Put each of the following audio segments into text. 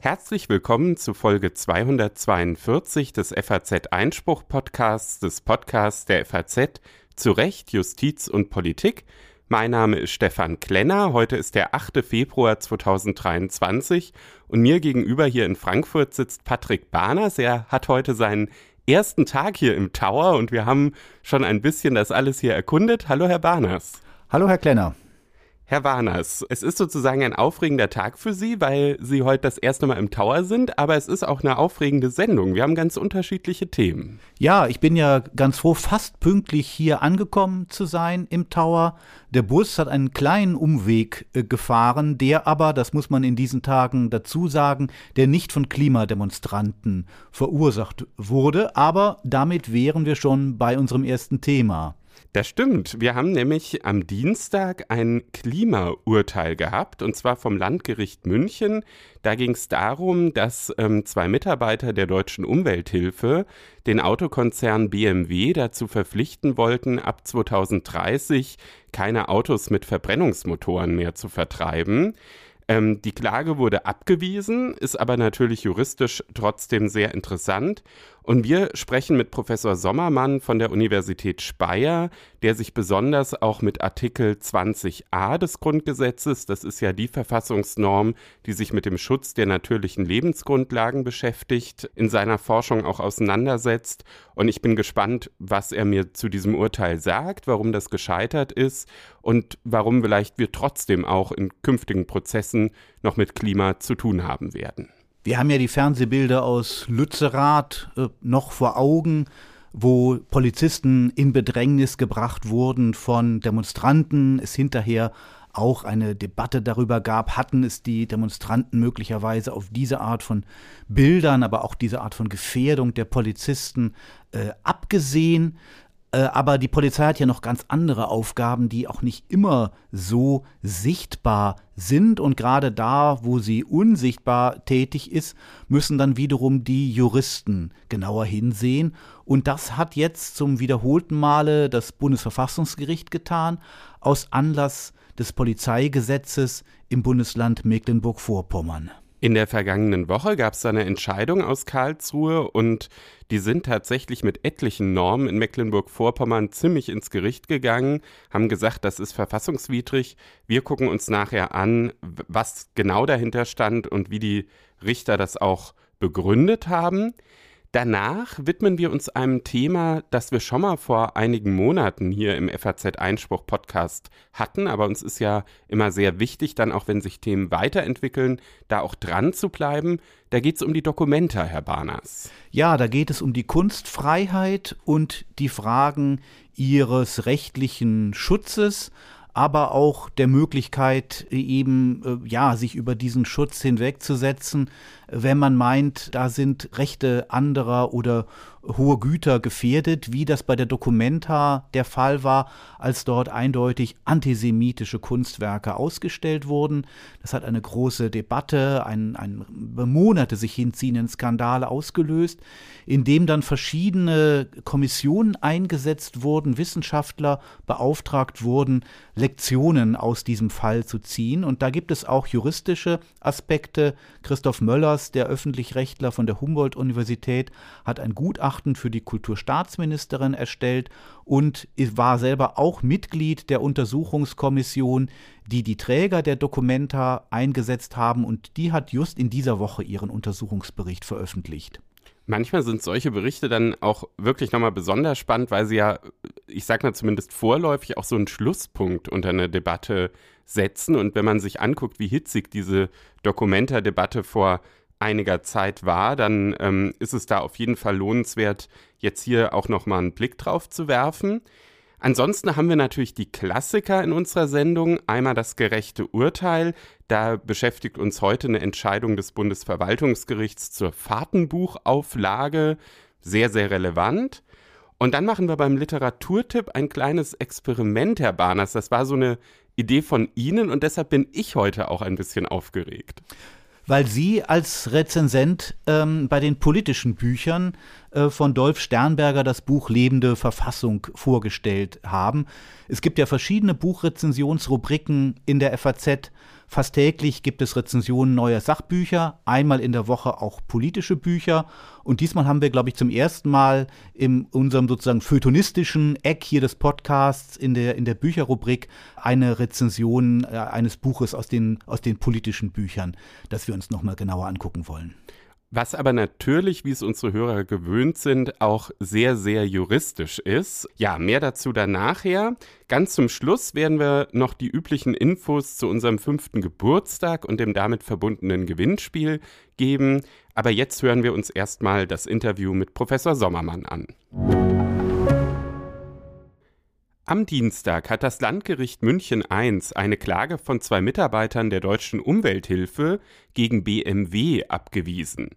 Herzlich willkommen zu Folge 242 des FAZ Einspruch Podcasts, des Podcasts der FAZ zu Recht, Justiz und Politik. Mein Name ist Stefan Klenner. Heute ist der 8. Februar 2023 und mir gegenüber hier in Frankfurt sitzt Patrick Barners. Er hat heute seinen ersten Tag hier im Tower und wir haben schon ein bisschen das alles hier erkundet. Hallo, Herr Barners. Hallo, Herr Klenner. Herr Warners, es ist sozusagen ein aufregender Tag für Sie, weil Sie heute das erste Mal im Tower sind, aber es ist auch eine aufregende Sendung. Wir haben ganz unterschiedliche Themen. Ja, ich bin ja ganz froh, fast pünktlich hier angekommen zu sein im Tower. Der Bus hat einen kleinen Umweg äh, gefahren, der aber, das muss man in diesen Tagen dazu sagen, der nicht von Klimademonstranten verursacht wurde, aber damit wären wir schon bei unserem ersten Thema. Das stimmt. Wir haben nämlich am Dienstag ein Klimaurteil gehabt, und zwar vom Landgericht München. Da ging es darum, dass ähm, zwei Mitarbeiter der deutschen Umwelthilfe den Autokonzern BMW dazu verpflichten wollten, ab 2030 keine Autos mit Verbrennungsmotoren mehr zu vertreiben. Ähm, die Klage wurde abgewiesen, ist aber natürlich juristisch trotzdem sehr interessant. Und wir sprechen mit Professor Sommermann von der Universität Speyer, der sich besonders auch mit Artikel 20a des Grundgesetzes, das ist ja die Verfassungsnorm, die sich mit dem Schutz der natürlichen Lebensgrundlagen beschäftigt, in seiner Forschung auch auseinandersetzt. Und ich bin gespannt, was er mir zu diesem Urteil sagt, warum das gescheitert ist und warum vielleicht wir trotzdem auch in künftigen Prozessen noch mit Klima zu tun haben werden. Wir haben ja die Fernsehbilder aus Lützerath äh, noch vor Augen, wo Polizisten in Bedrängnis gebracht wurden von Demonstranten, es hinterher auch eine Debatte darüber gab, hatten es die Demonstranten möglicherweise auf diese Art von Bildern, aber auch diese Art von Gefährdung der Polizisten äh, abgesehen. Äh, aber die Polizei hat ja noch ganz andere Aufgaben, die auch nicht immer so sichtbar sind. Und gerade da, wo sie unsichtbar tätig ist, müssen dann wiederum die Juristen genauer hinsehen. Und das hat jetzt zum wiederholten Male das Bundesverfassungsgericht getan, aus Anlass des Polizeigesetzes im Bundesland Mecklenburg-Vorpommern. In der vergangenen Woche gab es eine Entscheidung aus Karlsruhe und die sind tatsächlich mit etlichen Normen in Mecklenburg-Vorpommern ziemlich ins Gericht gegangen, haben gesagt, das ist verfassungswidrig. Wir gucken uns nachher an, was genau dahinter stand und wie die Richter das auch begründet haben. Danach widmen wir uns einem Thema, das wir schon mal vor einigen Monaten hier im FAZ Einspruch Podcast hatten, aber uns ist ja immer sehr wichtig, dann auch wenn sich Themen weiterentwickeln, da auch dran zu bleiben. Da geht es um die Dokumenta, Herr Barners. Ja, da geht es um die Kunstfreiheit und die Fragen ihres rechtlichen Schutzes aber auch der Möglichkeit, eben äh, ja, sich über diesen Schutz hinwegzusetzen, wenn man meint, da sind Rechte anderer oder hohe Güter gefährdet, wie das bei der Documenta der Fall war, als dort eindeutig antisemitische Kunstwerke ausgestellt wurden. Das hat eine große Debatte, ein, ein Monate sich hinziehenden Skandal ausgelöst, in dem dann verschiedene Kommissionen eingesetzt wurden, Wissenschaftler beauftragt wurden, Lektionen aus diesem Fall zu ziehen. Und da gibt es auch juristische Aspekte. Christoph Möllers, der Öffentlichrechtler von der Humboldt-Universität, hat ein Gutachten Gutachten für die Kulturstaatsministerin erstellt und war selber auch Mitglied der Untersuchungskommission, die die Träger der Dokumenta eingesetzt haben und die hat just in dieser Woche ihren Untersuchungsbericht veröffentlicht. Manchmal sind solche Berichte dann auch wirklich nochmal besonders spannend, weil sie ja, ich sag mal zumindest vorläufig, auch so einen Schlusspunkt unter eine Debatte setzen. Und wenn man sich anguckt, wie hitzig diese Dokumenta-Debatte vor einiger Zeit war, dann ähm, ist es da auf jeden Fall lohnenswert, jetzt hier auch nochmal einen Blick drauf zu werfen. Ansonsten haben wir natürlich die Klassiker in unserer Sendung. Einmal das gerechte Urteil. Da beschäftigt uns heute eine Entscheidung des Bundesverwaltungsgerichts zur Fahrtenbuchauflage. Sehr, sehr relevant. Und dann machen wir beim Literaturtipp ein kleines Experiment, Herr Barners. Das war so eine Idee von Ihnen und deshalb bin ich heute auch ein bisschen aufgeregt. Weil Sie als Rezensent ähm, bei den politischen Büchern äh, von Dolf Sternberger das Buch Lebende Verfassung vorgestellt haben. Es gibt ja verschiedene Buchrezensionsrubriken in der FAZ. Fast täglich gibt es Rezensionen neuer Sachbücher, einmal in der Woche auch politische Bücher. Und diesmal haben wir, glaube ich, zum ersten Mal in unserem sozusagen feuilletonistischen Eck hier des Podcasts in der, in der Bücherrubrik eine Rezension äh, eines Buches aus den, aus den politischen Büchern, das wir uns nochmal genauer angucken wollen. Was aber natürlich, wie es unsere Hörer gewöhnt sind, auch sehr, sehr juristisch ist. Ja, mehr dazu dann nachher. Ganz zum Schluss werden wir noch die üblichen Infos zu unserem fünften Geburtstag und dem damit verbundenen Gewinnspiel geben. Aber jetzt hören wir uns erstmal das Interview mit Professor Sommermann an. Am Dienstag hat das Landgericht München I eine Klage von zwei Mitarbeitern der deutschen Umwelthilfe gegen BMW abgewiesen.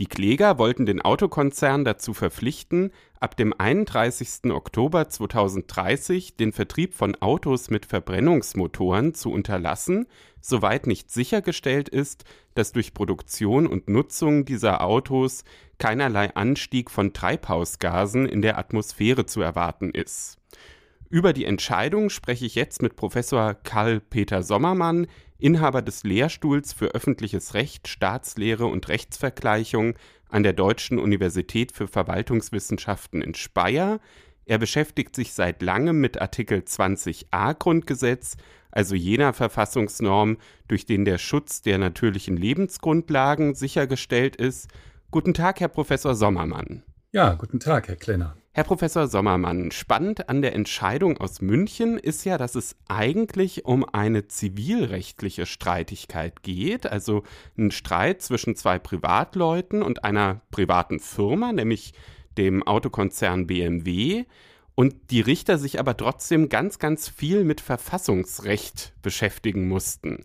Die Kläger wollten den Autokonzern dazu verpflichten, ab dem 31. Oktober 2030 den Vertrieb von Autos mit Verbrennungsmotoren zu unterlassen, soweit nicht sichergestellt ist, dass durch Produktion und Nutzung dieser Autos keinerlei Anstieg von Treibhausgasen in der Atmosphäre zu erwarten ist. Über die Entscheidung spreche ich jetzt mit Professor Karl-Peter Sommermann, Inhaber des Lehrstuhls für öffentliches Recht, Staatslehre und Rechtsvergleichung an der Deutschen Universität für Verwaltungswissenschaften in Speyer. Er beschäftigt sich seit langem mit Artikel 20a Grundgesetz, also jener Verfassungsnorm, durch den der Schutz der natürlichen Lebensgrundlagen sichergestellt ist. Guten Tag, Herr Professor Sommermann. Ja, guten Tag, Herr Klenner. Herr Professor Sommermann, spannend an der Entscheidung aus München ist ja, dass es eigentlich um eine zivilrechtliche Streitigkeit geht, also ein Streit zwischen zwei Privatleuten und einer privaten Firma, nämlich dem Autokonzern BMW, und die Richter sich aber trotzdem ganz, ganz viel mit Verfassungsrecht beschäftigen mussten.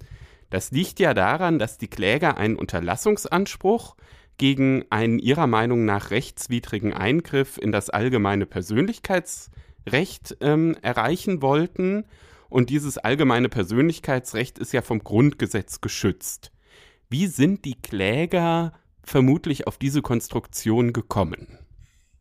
Das liegt ja daran, dass die Kläger einen Unterlassungsanspruch gegen einen ihrer Meinung nach rechtswidrigen Eingriff in das allgemeine Persönlichkeitsrecht ähm, erreichen wollten. Und dieses allgemeine Persönlichkeitsrecht ist ja vom Grundgesetz geschützt. Wie sind die Kläger vermutlich auf diese Konstruktion gekommen?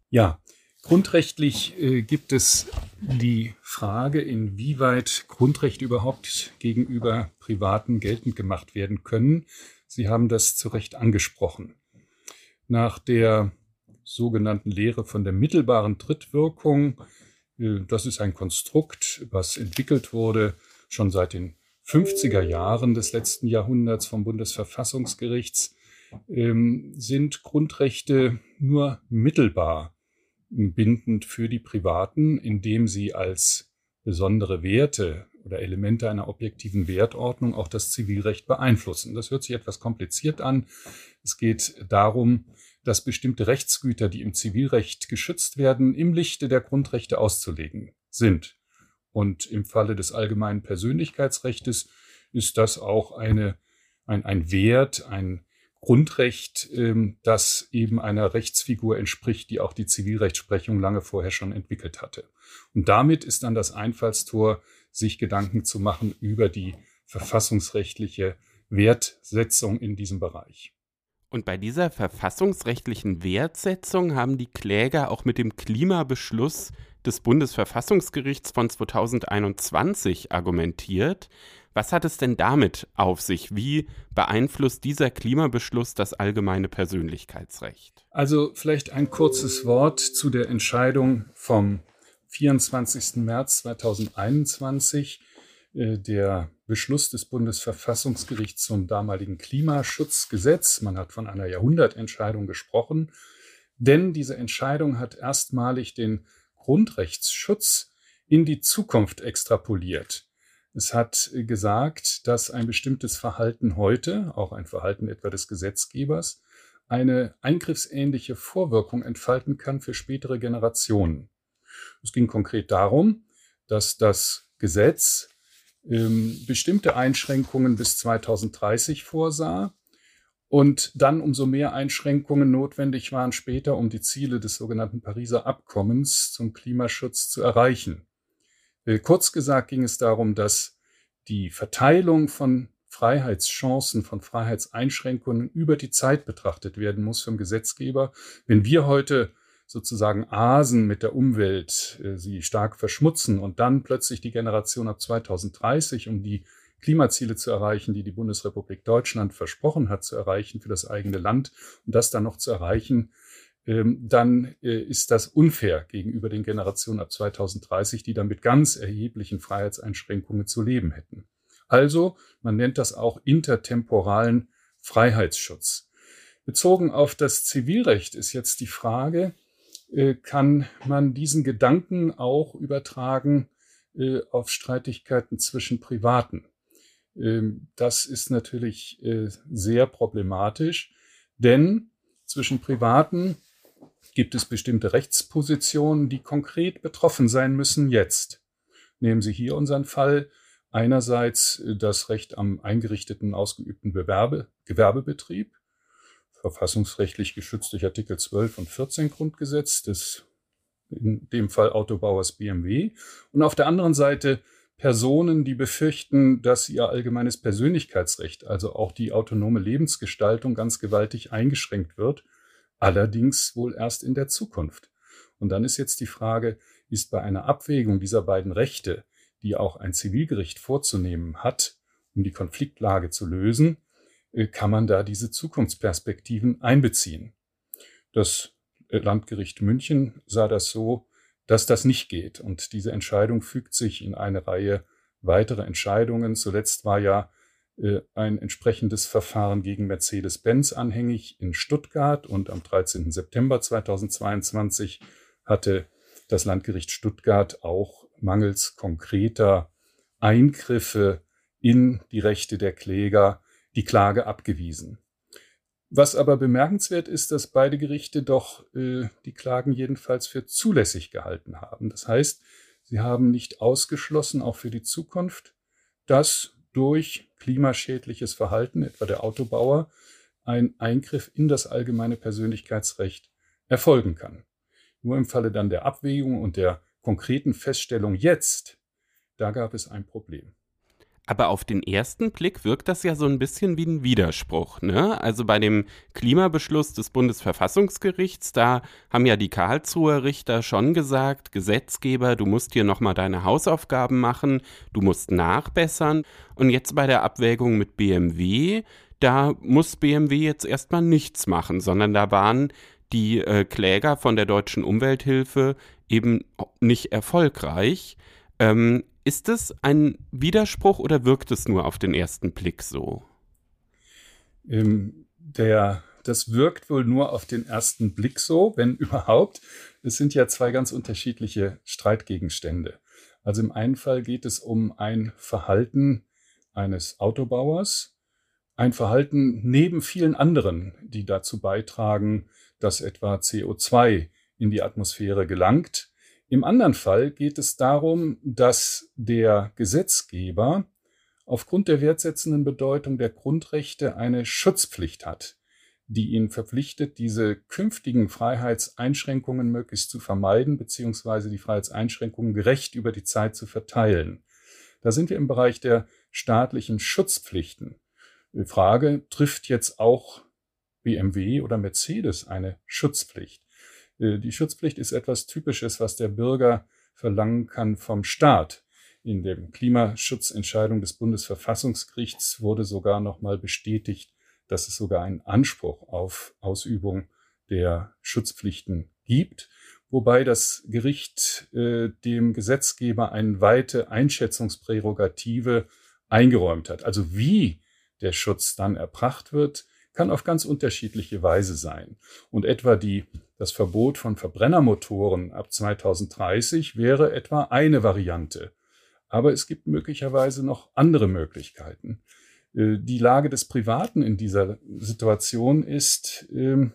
Ja, grundrechtlich äh, gibt es die Frage, inwieweit Grundrechte überhaupt gegenüber Privaten geltend gemacht werden können. Sie haben das zu Recht angesprochen nach der sogenannten Lehre von der mittelbaren Trittwirkung. Äh, das ist ein Konstrukt, was entwickelt wurde schon seit den 50er Jahren des letzten Jahrhunderts vom Bundesverfassungsgerichts, ähm, sind Grundrechte nur mittelbar bindend für die Privaten, indem sie als besondere Werte oder Elemente einer objektiven Wertordnung auch das Zivilrecht beeinflussen. Das hört sich etwas kompliziert an. Es geht darum, dass bestimmte Rechtsgüter, die im Zivilrecht geschützt werden, im Lichte der Grundrechte auszulegen sind. Und im Falle des allgemeinen Persönlichkeitsrechts ist das auch eine, ein, ein Wert, ein Grundrecht, ähm, das eben einer Rechtsfigur entspricht, die auch die Zivilrechtsprechung lange vorher schon entwickelt hatte. Und damit ist dann das Einfallstor sich Gedanken zu machen über die verfassungsrechtliche Wertsetzung in diesem Bereich. Und bei dieser verfassungsrechtlichen Wertsetzung haben die Kläger auch mit dem Klimabeschluss des Bundesverfassungsgerichts von 2021 argumentiert. Was hat es denn damit auf sich? Wie beeinflusst dieser Klimabeschluss das allgemeine Persönlichkeitsrecht? Also vielleicht ein kurzes Wort zu der Entscheidung vom 24. März 2021 äh, der Beschluss des Bundesverfassungsgerichts zum damaligen Klimaschutzgesetz. Man hat von einer Jahrhundertentscheidung gesprochen, denn diese Entscheidung hat erstmalig den Grundrechtsschutz in die Zukunft extrapoliert. Es hat gesagt, dass ein bestimmtes Verhalten heute, auch ein Verhalten etwa des Gesetzgebers, eine eingriffsähnliche Vorwirkung entfalten kann für spätere Generationen. Es ging konkret darum, dass das Gesetz ähm, bestimmte Einschränkungen bis 2030 vorsah und dann umso mehr Einschränkungen notwendig waren später, um die Ziele des sogenannten Pariser Abkommens zum Klimaschutz zu erreichen. Äh, kurz gesagt ging es darum, dass die Verteilung von Freiheitschancen, von Freiheitseinschränkungen über die Zeit betrachtet werden muss vom Gesetzgeber. Wenn wir heute sozusagen asen mit der Umwelt, äh, sie stark verschmutzen und dann plötzlich die Generation ab 2030, um die Klimaziele zu erreichen, die die Bundesrepublik Deutschland versprochen hat zu erreichen für das eigene Land und das dann noch zu erreichen, ähm, dann äh, ist das unfair gegenüber den Generationen ab 2030, die dann mit ganz erheblichen Freiheitseinschränkungen zu leben hätten. Also, man nennt das auch intertemporalen Freiheitsschutz. Bezogen auf das Zivilrecht ist jetzt die Frage, kann man diesen Gedanken auch übertragen äh, auf Streitigkeiten zwischen Privaten? Ähm, das ist natürlich äh, sehr problematisch, denn zwischen Privaten gibt es bestimmte Rechtspositionen, die konkret betroffen sein müssen jetzt. Nehmen Sie hier unseren Fall. Einerseits das Recht am eingerichteten, ausgeübten Bewerbe, Gewerbebetrieb verfassungsrechtlich geschützt durch Artikel 12 und 14 Grundgesetz des in dem Fall Autobauers BMW und auf der anderen Seite Personen, die befürchten, dass ihr allgemeines Persönlichkeitsrecht, also auch die autonome Lebensgestaltung ganz gewaltig eingeschränkt wird, allerdings wohl erst in der Zukunft. Und dann ist jetzt die Frage, ist bei einer Abwägung dieser beiden Rechte, die auch ein Zivilgericht vorzunehmen hat, um die Konfliktlage zu lösen, kann man da diese Zukunftsperspektiven einbeziehen. Das äh, Landgericht München sah das so, dass das nicht geht. Und diese Entscheidung fügt sich in eine Reihe weiterer Entscheidungen. Zuletzt war ja äh, ein entsprechendes Verfahren gegen Mercedes-Benz anhängig in Stuttgart und am 13. September 2022 hatte das Landgericht Stuttgart auch mangels konkreter Eingriffe in die Rechte der Kläger die Klage abgewiesen. Was aber bemerkenswert ist, dass beide Gerichte doch äh, die Klagen jedenfalls für zulässig gehalten haben. Das heißt, sie haben nicht ausgeschlossen, auch für die Zukunft, dass durch klimaschädliches Verhalten, etwa der Autobauer, ein Eingriff in das allgemeine Persönlichkeitsrecht erfolgen kann. Nur im Falle dann der Abwägung und der konkreten Feststellung jetzt, da gab es ein Problem. Aber auf den ersten Blick wirkt das ja so ein bisschen wie ein Widerspruch. Ne? Also bei dem Klimabeschluss des Bundesverfassungsgerichts, da haben ja die Karlsruher Richter schon gesagt, Gesetzgeber, du musst hier nochmal deine Hausaufgaben machen, du musst nachbessern. Und jetzt bei der Abwägung mit BMW, da muss BMW jetzt erstmal nichts machen, sondern da waren die äh, Kläger von der deutschen Umwelthilfe eben nicht erfolgreich. Ähm, ist es ein Widerspruch oder wirkt es nur auf den ersten Blick so? Ähm, der, das wirkt wohl nur auf den ersten Blick so, wenn überhaupt. Es sind ja zwei ganz unterschiedliche Streitgegenstände. Also im einen Fall geht es um ein Verhalten eines Autobauers, ein Verhalten neben vielen anderen, die dazu beitragen, dass etwa CO2 in die Atmosphäre gelangt im anderen Fall geht es darum, dass der Gesetzgeber aufgrund der wertsetzenden Bedeutung der Grundrechte eine Schutzpflicht hat, die ihn verpflichtet, diese künftigen Freiheitseinschränkungen möglichst zu vermeiden, beziehungsweise die Freiheitseinschränkungen gerecht über die Zeit zu verteilen. Da sind wir im Bereich der staatlichen Schutzpflichten. Die Frage, trifft jetzt auch BMW oder Mercedes eine Schutzpflicht? Äh, die Schutzpflicht ist etwas Typisches, was der Bürger verlangen kann vom Staat. In der Klimaschutzentscheidung des Bundesverfassungsgerichts wurde sogar nochmal bestätigt, dass es sogar einen Anspruch auf Ausübung der Schutzpflichten gibt, wobei das Gericht äh, dem Gesetzgeber eine weite Einschätzungsprärogative eingeräumt hat. Also wie der Schutz dann erbracht wird, kann auf ganz unterschiedliche Weise sein. Und etwa die das Verbot von Verbrennermotoren ab 2030 wäre etwa eine Variante. Aber es gibt möglicherweise noch andere Möglichkeiten. Äh, die Lage des Privaten in dieser Situation ist, ähm,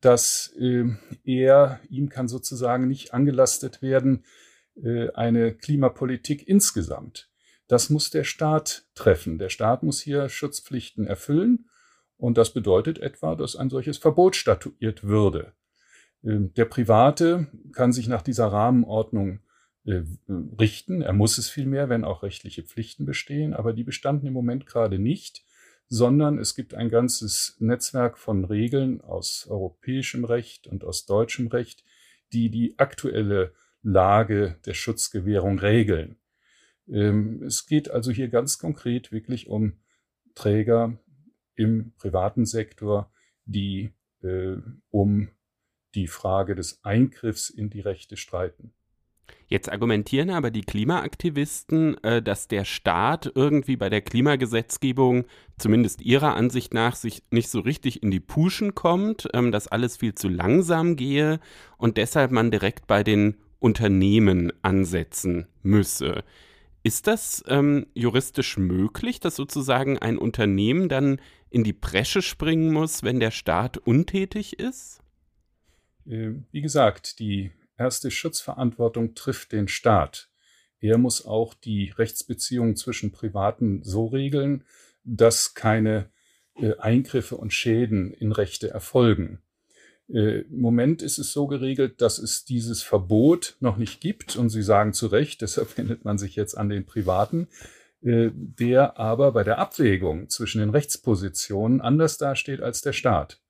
dass ähm, er, ihm kann sozusagen nicht angelastet werden, äh, eine Klimapolitik insgesamt. Das muss der Staat treffen. Der Staat muss hier Schutzpflichten erfüllen. Und das bedeutet etwa, dass ein solches Verbot statuiert würde. Ähm, der Private kann sich nach dieser Rahmenordnung äh, richten. Er muss es vielmehr, wenn auch rechtliche Pflichten bestehen, aber die bestanden im Moment gerade nicht, sondern es gibt ein ganzes Netzwerk von Regeln aus europäischem Recht und aus deutschem Recht, die die aktuelle Lage der Schutzgewährung regeln. Ähm, es geht also hier ganz konkret wirklich um Träger im privaten Sektor, die äh, um die Frage des Eingriffs in die Rechte streiten. Jetzt argumentieren aber die Klimaaktivisten, äh, dass der Staat irgendwie bei der Klimagesetzgebung, zumindest ihrer Ansicht nach, sich nicht so richtig in die Puschen kommt, ähm, dass alles viel zu langsam gehe und deshalb man direkt bei den Unternehmen ansetzen müsse. Ist das ähm, juristisch möglich, dass sozusagen ein Unternehmen dann in die Bresche springen muss, wenn der Staat untätig ist? Äh, wie gesagt, die erste Schutzverantwortung trifft den Staat. Er muss auch die Rechtsbeziehungen zwischen Privaten so regeln, dass keine äh, Eingriffe und Schäden in Rechte erfolgen. Äh, Im Moment ist es so geregelt, dass es dieses Verbot noch nicht gibt. Und Sie sagen zu Recht, deshalb wendet man sich jetzt an den Privaten, der aber bei der Abwägung zwischen den Rechtspositionen anders dasteht als der Staat.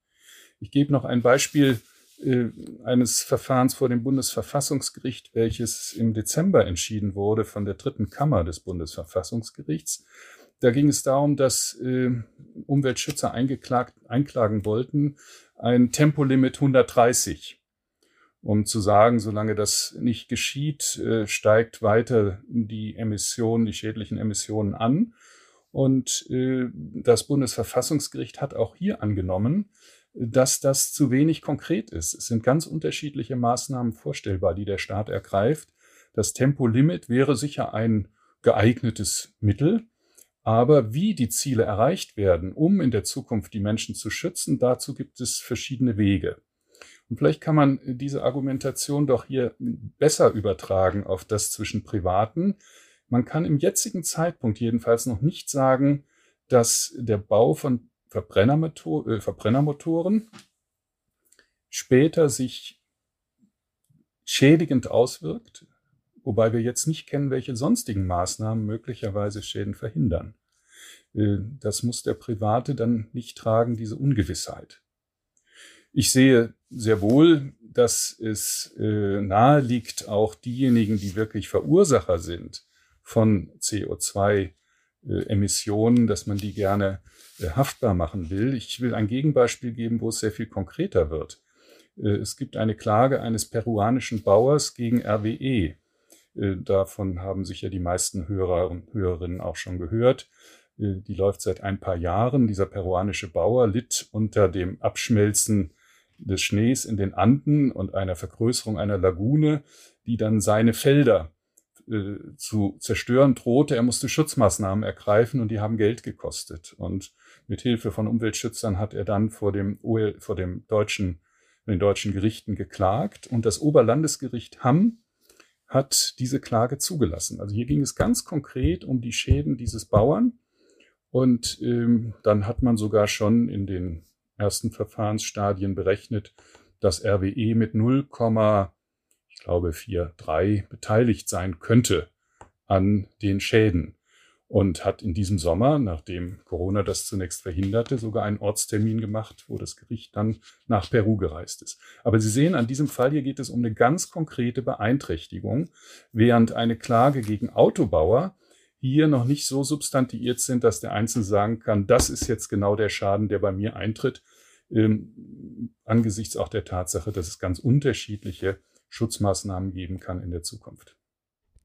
Ich gebe noch ein Beispiel äh, eines Verfahrens vor dem Bundesverfassungsgericht, welches im Dezember entschieden wurde von der dritten Kammer des Bundesverfassungsgerichts. Da ging es darum, dass äh, Umweltschützer eingeklagt, einklagen wollten, ein Tempolimit 130, um zu sagen, solange das nicht geschieht, äh, steigt weiter die Emissionen, die schädlichen Emissionen an. Und äh, das Bundesverfassungsgericht hat auch hier angenommen, dass das zu wenig konkret ist. Es sind ganz unterschiedliche Maßnahmen vorstellbar, die der Staat ergreift. Das Tempolimit wäre sicher ein geeignetes Mittel, aber wie die Ziele erreicht werden, um in der Zukunft die Menschen zu schützen, dazu gibt es verschiedene Wege. Und vielleicht kann man diese Argumentation doch hier besser übertragen auf das zwischen Privaten. Man kann im jetzigen Zeitpunkt jedenfalls noch nicht sagen, dass der Bau von Verbrennermotor, äh, Verbrennermotoren später sich schädigend auswirkt, wobei wir jetzt nicht kennen, welche sonstigen Maßnahmen möglicherweise Schäden verhindern. Äh, das muss der Private dann nicht tragen, diese Ungewissheit. Ich sehe sehr wohl, dass es äh, nahe liegt, auch diejenigen, die wirklich Verursacher sind von CO2-Emissionen, dass man die gerne äh, haftbar machen will. Ich will ein Gegenbeispiel geben, wo es sehr viel konkreter wird. Äh, es gibt eine Klage eines peruanischen Bauers gegen RWE. Äh, davon haben sicher die meisten Hörer und Hörerinnen auch schon gehört. Die läuft seit ein paar Jahren. Dieser peruanische Bauer litt unter dem Abschmelzen des Schnees in den Anden und einer Vergrößerung einer Lagune, die dann seine Felder äh, zu zerstören drohte. Er musste Schutzmaßnahmen ergreifen und die haben Geld gekostet. Und mit Hilfe von Umweltschützern hat er dann vor dem, OL, vor dem deutschen, den deutschen Gerichten geklagt. Und das Oberlandesgericht Hamm hat diese Klage zugelassen. Also hier ging es ganz konkret um die Schäden dieses Bauern. Und ähm, dann hat man sogar schon in den ersten Verfahrensstadien berechnet, dass RWE mit 0, ich glaube 4,3 beteiligt sein könnte an den Schäden und hat in diesem Sommer, nachdem Corona das zunächst verhinderte, sogar einen Ortstermin gemacht, wo das Gericht dann nach Peru gereist ist. Aber Sie sehen, an diesem Fall hier geht es um eine ganz konkrete Beeinträchtigung, während eine Klage gegen Autobauer hier noch nicht so substantiiert sind, dass der Einzelne sagen kann, das ist jetzt genau der Schaden, der bei mir eintritt, ähm, angesichts auch der Tatsache, dass es ganz unterschiedliche Schutzmaßnahmen geben kann in der Zukunft.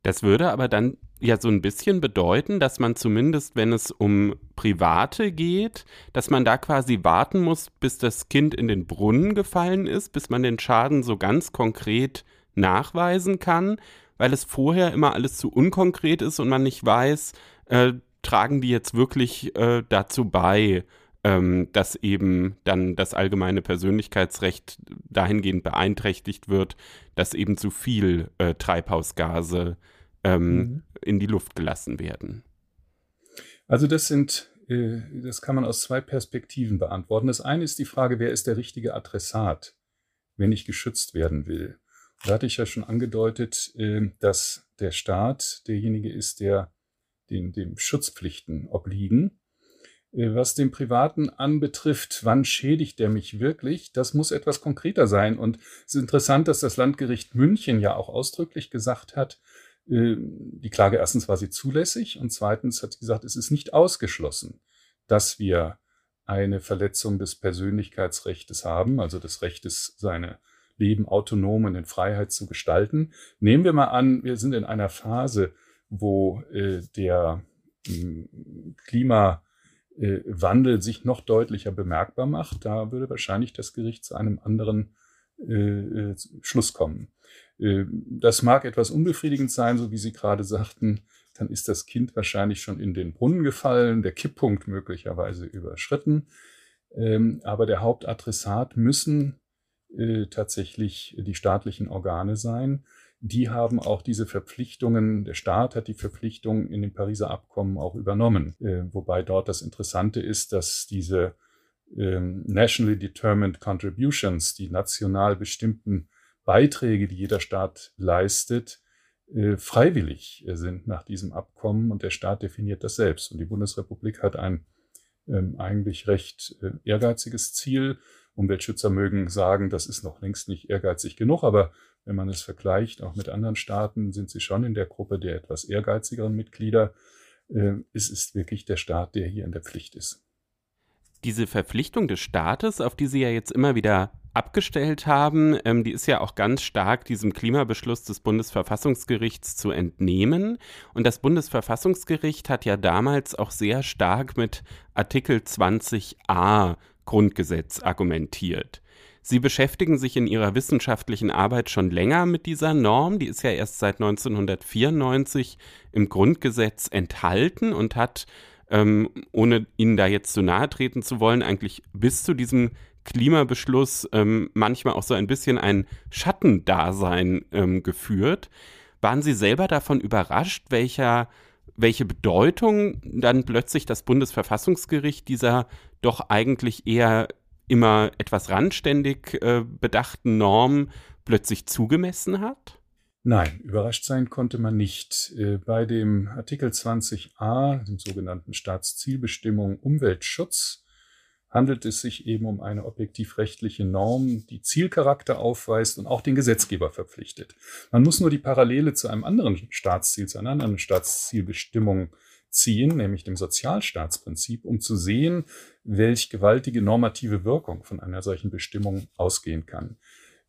Das würde aber dann ja so ein bisschen bedeuten, dass man zumindest, wenn es um Private geht, dass man da quasi warten muss, bis das Kind in den Brunnen gefallen ist, bis man den Schaden so ganz konkret nachweisen kann, weil es vorher immer alles zu unkonkret ist und man nicht weiß, äh, tragen die jetzt wirklich äh, dazu bei, ähm, dass eben dann das allgemeine Persönlichkeitsrecht dahingehend beeinträchtigt wird, dass eben zu viel äh, Treibhausgase ähm, mhm. in die Luft gelassen werden? Also das sind, äh, das kann man aus zwei Perspektiven beantworten. Das eine ist die Frage, wer ist der richtige Adressat, wenn ich geschützt werden will? Da hatte ich ja schon angedeutet, äh, dass der Staat derjenige ist, der den, dem Schutzpflichten obliegen. Was den Privaten anbetrifft, wann schädigt der mich wirklich? Das muss etwas konkreter sein. Und es ist interessant, dass das Landgericht München ja auch ausdrücklich gesagt hat, äh, die Klage erstens war sie zulässig und zweitens hat sie gesagt, es ist nicht ausgeschlossen, dass wir eine Verletzung des Persönlichkeitsrechts haben, also des Rechtes, seine Leben autonom und in Freiheit zu gestalten. Nehmen wir mal an, wir sind in einer Phase, wo äh, der äh, Klimawandel sich noch deutlicher bemerkbar macht. Da würde wahrscheinlich das Gericht zu einem anderen äh, äh Schluss kommen. Äh, das mag etwas unbefriedigend sein, so wie Sie gerade sagten. Dann ist das Kind wahrscheinlich schon in den Brunnen gefallen, der Kipppunkt möglicherweise überschritten. Ähm, aber der Hauptadressat müssen äh, tatsächlich die staatlichen Organe sein. Die haben auch diese Verpflichtungen, der Staat hat die Verpflichtungen in dem Pariser Abkommen auch übernommen. Äh, wobei dort das Interessante ist, dass diese ähm, nationally determined contributions, die national bestimmten Beiträge, die jeder Staat leistet, äh, freiwillig äh, sind nach diesem Abkommen und der Staat definiert das selbst. Und die Bundesrepublik hat ein ähm, eigentlich recht äh, ehrgeiziges Ziel. Umweltschützer mögen sagen, das ist noch längst nicht ehrgeizig genug, aber wenn man es vergleicht, auch mit anderen Staaten, sind sie schon in der Gruppe der etwas ehrgeizigeren Mitglieder. Äh, es ist wirklich der Staat, der hier in der Pflicht ist. Diese Verpflichtung des Staates, auf die Sie ja jetzt immer wieder abgestellt haben, ähm, die ist ja auch ganz stark diesem Klimabeschluss des Bundesverfassungsgerichts zu entnehmen. Und das Bundesverfassungsgericht hat ja damals auch sehr stark mit Artikel 20a Grundgesetz argumentiert. Sie beschäftigen sich in Ihrer wissenschaftlichen Arbeit schon länger mit dieser Norm. Die ist ja erst seit 1994 im Grundgesetz enthalten und hat, ähm, ohne Ihnen da jetzt zu nahe treten zu wollen, eigentlich bis zu diesem Klimabeschluss ähm, manchmal auch so ein bisschen ein Schattendasein ähm, geführt. Waren Sie selber davon überrascht, welcher, welche Bedeutung dann plötzlich das Bundesverfassungsgericht dieser doch eigentlich eher immer etwas randständig äh, bedachten Norm plötzlich zugemessen hat? Nein, überrascht sein konnte man nicht. Äh, bei dem Artikel 20a, dem sogenannten Staatszielbestimmung Umweltschutz, handelt es sich eben um eine objektivrechtliche Norm, die Zielcharakter aufweist und auch den Gesetzgeber verpflichtet. Man muss nur die Parallele zu einem anderen Staatsziel, zu einer anderen Staatszielbestimmung ziehen, nämlich dem Sozialstaatsprinzip, um zu sehen, welch gewaltige normative Wirkung von einer solchen Bestimmung ausgehen kann.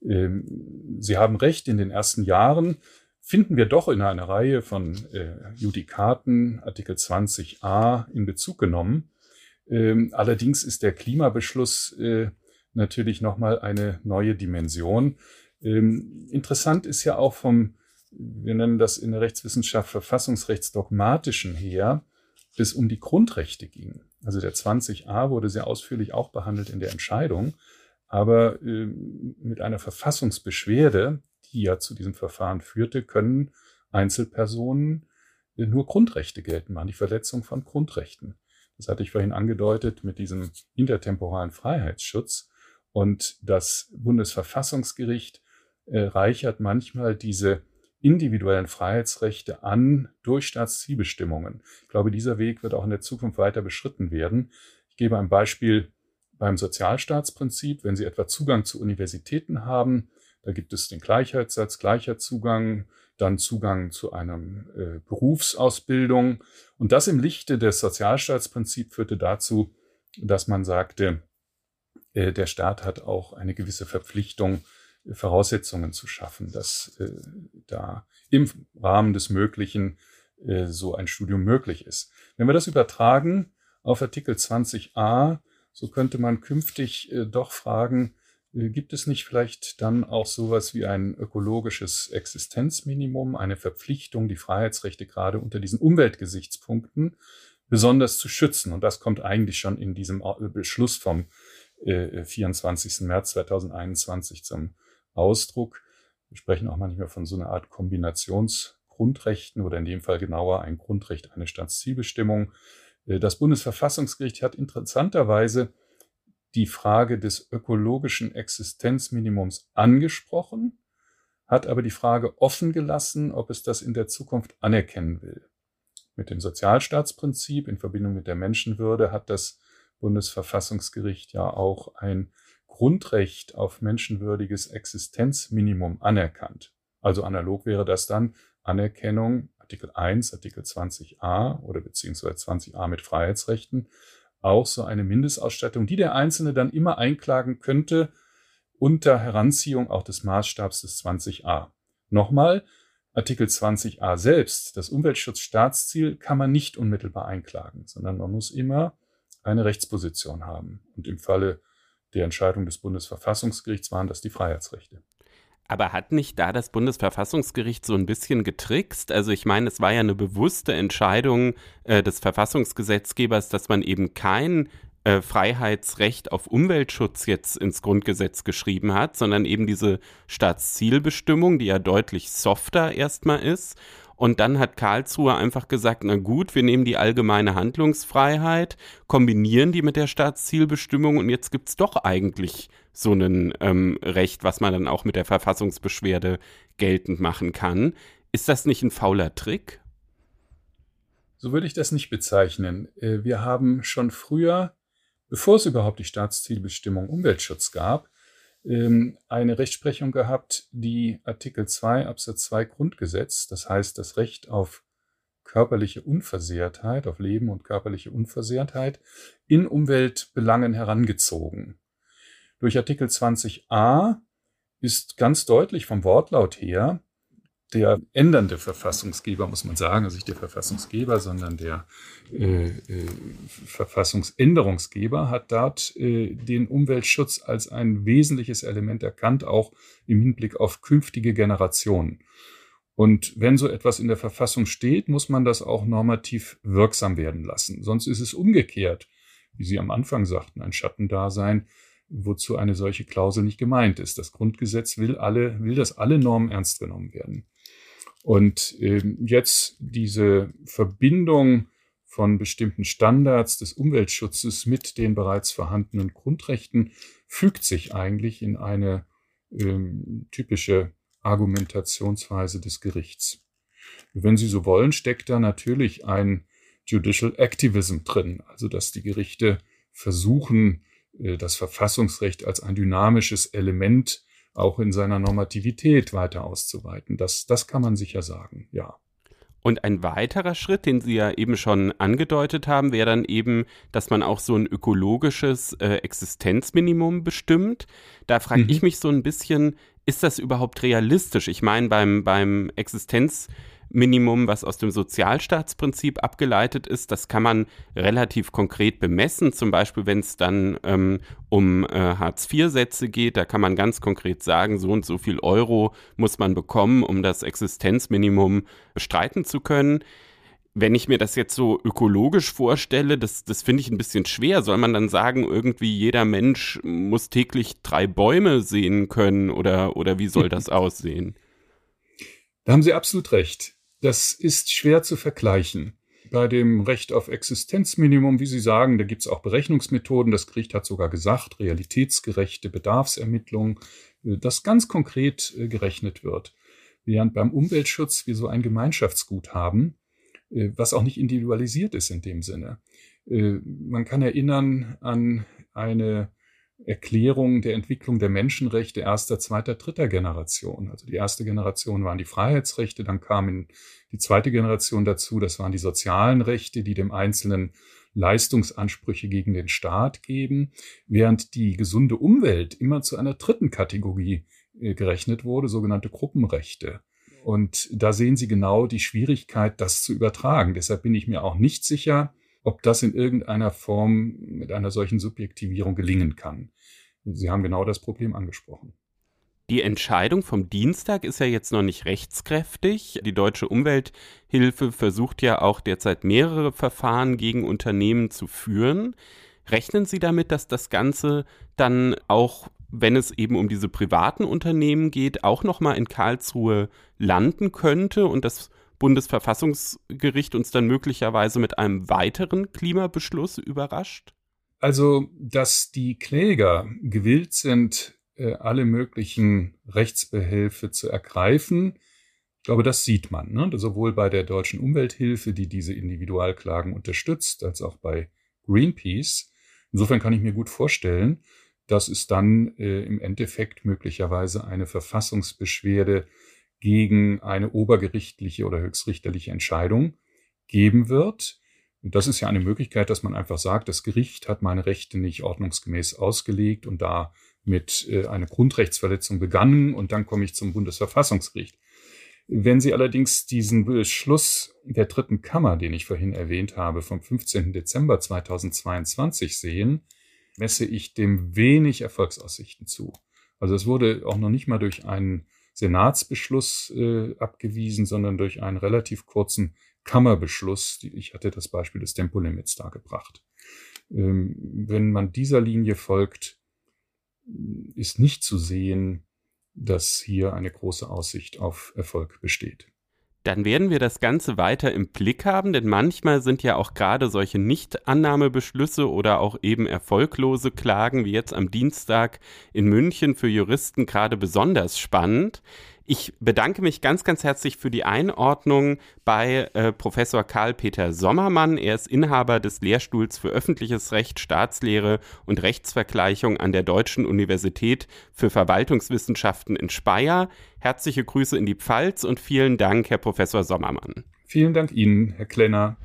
Ähm, Sie haben recht, in den ersten Jahren finden wir doch in einer Reihe von äh, Judikaten Artikel 20a in Bezug genommen. Ähm, allerdings ist der Klimabeschluss äh, natürlich nochmal eine neue Dimension. Ähm, interessant ist ja auch vom wir nennen das in der Rechtswissenschaft verfassungsrechtsdogmatischen her, bis um die Grundrechte ging. Also der 20a wurde sehr ausführlich auch behandelt in der Entscheidung, aber äh, mit einer Verfassungsbeschwerde, die ja zu diesem Verfahren führte, können Einzelpersonen äh, nur Grundrechte gelten machen, die Verletzung von Grundrechten. Das hatte ich vorhin angedeutet mit diesem intertemporalen Freiheitsschutz. Und das Bundesverfassungsgericht äh, reichert manchmal diese individuellen Freiheitsrechte an durch Staatszielbestimmungen. Ich glaube, dieser Weg wird auch in der Zukunft weiter beschritten werden. Ich gebe ein Beispiel beim Sozialstaatsprinzip. Wenn Sie etwa Zugang zu Universitäten haben, da gibt es den Gleichheitssatz, gleicher Zugang, dann Zugang zu einer äh, Berufsausbildung. Und das im Lichte des Sozialstaatsprinzips führte dazu, dass man sagte, äh, der Staat hat auch eine gewisse Verpflichtung, Voraussetzungen zu schaffen, dass äh, da im Rahmen des Möglichen äh, so ein Studium möglich ist. Wenn wir das übertragen auf Artikel 20a, so könnte man künftig äh, doch fragen, gibt es nicht vielleicht dann auch sowas wie ein ökologisches Existenzminimum, eine Verpflichtung, die Freiheitsrechte gerade unter diesen Umweltgesichtspunkten besonders zu schützen? Und das kommt eigentlich schon in diesem Beschluss vom 24. Äh, März 2021 zum Ausdruck. Wir sprechen auch manchmal von so einer Art Kombinationsgrundrechten oder in dem Fall genauer ein Grundrecht, eine Staatszielbestimmung. Äh, das Bundesverfassungsgericht hat interessanterweise die Frage des ökologischen Existenzminimums angesprochen, hat aber die Frage offen gelassen, ob es das in der Zukunft anerkennen will. Mit dem Sozialstaatsprinzip in Verbindung mit der Menschenwürde hat das Bundesverfassungsgericht ja auch ein Grundrecht auf menschenwürdiges Existenzminimum anerkannt. Also analog wäre das dann Anerkennung Artikel 1, Artikel 20a oder beziehungsweise 20a mit Freiheitsrechten auch so eine Mindestausstattung, die der Einzelne dann immer einklagen könnte, unter Heranziehung auch des Maßstabs des 20a. Nochmal, Artikel 20a selbst, das Umweltschutzstaatsziel, kann man nicht unmittelbar einklagen, sondern man muss immer eine Rechtsposition haben. Und im Falle der Entscheidung des Bundesverfassungsgerichts waren das die Freiheitsrechte. Aber hat nicht da das Bundesverfassungsgericht so ein bisschen getrickst? Also ich meine, es war ja eine bewusste Entscheidung äh, des Verfassungsgesetzgebers, dass man eben kein äh, Freiheitsrecht auf Umweltschutz jetzt ins Grundgesetz geschrieben hat, sondern eben diese Staatszielbestimmung, die ja deutlich softer erstmal ist. Und dann hat Karlsruhe einfach gesagt, na gut, wir nehmen die allgemeine Handlungsfreiheit, kombinieren die mit der Staatszielbestimmung und jetzt gibt's doch eigentlich so ein ähm, Recht, was man dann auch mit der Verfassungsbeschwerde geltend machen kann. Ist das nicht ein fauler Trick? So würde ich das nicht bezeichnen. Äh, wir haben schon früher, bevor es überhaupt die Staatszielbestimmung Umweltschutz gab, eine Rechtsprechung gehabt, die Artikel 2 Absatz 2 Grundgesetz, das heißt das Recht auf körperliche Unversehrtheit, auf Leben und körperliche Unversehrtheit in Umweltbelangen herangezogen. Durch Artikel 20a ist ganz deutlich vom Wortlaut her der ändernde Verfassungsgeber, muss man sagen, also nicht der Verfassungsgeber, sondern der äh, äh, Verfassungsänderungsgeber hat dort äh, den Umweltschutz als ein wesentliches Element erkannt, auch im Hinblick auf künftige Generationen. Und wenn so etwas in der Verfassung steht, muss man das auch normativ wirksam werden lassen. Sonst ist es umgekehrt, wie Sie am Anfang sagten, ein Schattendasein, wozu eine solche Klausel nicht gemeint ist. Das Grundgesetz will alle, will, dass alle Normen ernst genommen werden. Und äh, jetzt diese Verbindung von bestimmten Standards des Umweltschutzes mit den bereits vorhandenen Grundrechten fügt sich eigentlich in eine ähm, typische Argumentationsweise des Gerichts. Wenn Sie so wollen, steckt da natürlich ein Judicial Activism drin, also dass die Gerichte versuchen, äh, das Verfassungsrecht als ein dynamisches Element auch in seiner Normativität weiter auszuweiten. Das, das kann man sicher sagen, ja. Und ein weiterer Schritt, den Sie ja eben schon angedeutet haben, wäre dann eben, dass man auch so ein ökologisches äh, Existenzminimum bestimmt. Da frage mhm. ich mich so ein bisschen, ist das überhaupt realistisch? Ich meine, beim, beim Existenzminimum Minimum, was aus dem Sozialstaatsprinzip abgeleitet ist. Das kann man relativ konkret bemessen. Zum Beispiel, wenn es dann ähm, um äh, Hartz-IV-Sätze geht, da kann man ganz konkret sagen, so und so viel Euro muss man bekommen, um das Existenzminimum bestreiten zu können. Wenn ich mir das jetzt so ökologisch vorstelle, das, das finde ich ein bisschen schwer. Soll man dann sagen, irgendwie jeder Mensch muss täglich drei Bäume sehen können oder, oder wie soll das aussehen? Da haben Sie absolut recht. Das ist schwer zu vergleichen. Bei dem Recht auf Existenzminimum, wie Sie sagen, da gibt es auch Berechnungsmethoden. Das Gericht hat sogar gesagt, realitätsgerechte Bedarfsermittlung, äh, das ganz konkret äh, gerechnet wird. Während beim Umweltschutz wir so ein Gemeinschaftsgut haben, äh, was auch nicht individualisiert ist in dem Sinne. Man kann erinnern an eine Erklärung der Entwicklung der Menschenrechte erster, zweiter, dritter Generation. Also die erste Generation waren die Freiheitsrechte, dann kam die zweite Generation dazu, das waren die sozialen Rechte, die dem Einzelnen Leistungsansprüche gegen den Staat geben, während die gesunde Umwelt immer zu einer dritten Kategorie äh, gerechnet wurde, sogenannte Gruppenrechte. Und da sehen Sie genau die Schwierigkeit, das zu übertragen. Deshalb bin ich mir auch nicht sicher, ob das in irgendeiner Form mit einer solchen Subjektivierung gelingen kann. Sie haben genau das Problem angesprochen. Die Entscheidung vom Dienstag ist ja jetzt noch nicht rechtskräftig. Die deutsche Umwelthilfe versucht ja auch derzeit mehrere Verfahren gegen Unternehmen zu führen. Rechnen Sie damit, dass das Ganze dann auch, wenn es eben um diese privaten Unternehmen geht, auch noch mal in Karlsruhe landen könnte und das Bundesverfassungsgericht uns dann möglicherweise mit einem weiteren Klimabeschluss überrascht? Also, dass die Kläger gewillt sind, äh, alle möglichen Rechtsbehelfe zu ergreifen. Ich glaube, das sieht man, ne? sowohl bei der deutschen Umwelthilfe, die diese Individualklagen unterstützt, als auch bei Greenpeace. Insofern kann ich mir gut vorstellen, dass es dann äh, im Endeffekt möglicherweise eine Verfassungsbeschwerde gegen eine obergerichtliche oder höchstrichterliche Entscheidung geben wird. Und das ist ja eine Möglichkeit, dass man einfach sagt, das Gericht hat meine Rechte nicht ordnungsgemäß ausgelegt und damit äh, eine Grundrechtsverletzung begangen und dann komme ich zum Bundesverfassungsgericht. Wenn Sie allerdings diesen Beschluss der dritten Kammer, den ich vorhin erwähnt habe, vom 15. Dezember 2022 sehen, messe ich dem wenig Erfolgsaussichten zu. Also es wurde auch noch nicht mal durch einen Senatsbeschluss äh, abgewiesen, sondern durch einen relativ kurzen Kammerbeschluss. Ich hatte das Beispiel des Tempolimits dargebracht. Ähm, wenn man dieser Linie folgt, ist nicht zu sehen, dass hier eine große Aussicht auf Erfolg besteht dann werden wir das Ganze weiter im Blick haben, denn manchmal sind ja auch gerade solche Nichtannahmebeschlüsse oder auch eben erfolglose Klagen wie jetzt am Dienstag in München für Juristen gerade besonders spannend. Ich bedanke mich ganz, ganz herzlich für die Einordnung bei äh, Professor Karl-Peter Sommermann. Er ist Inhaber des Lehrstuhls für öffentliches Recht, Staatslehre und Rechtsvergleichung an der Deutschen Universität für Verwaltungswissenschaften in Speyer. Herzliche Grüße in die Pfalz und vielen Dank, Herr Professor Sommermann. Vielen Dank Ihnen, Herr Klenner.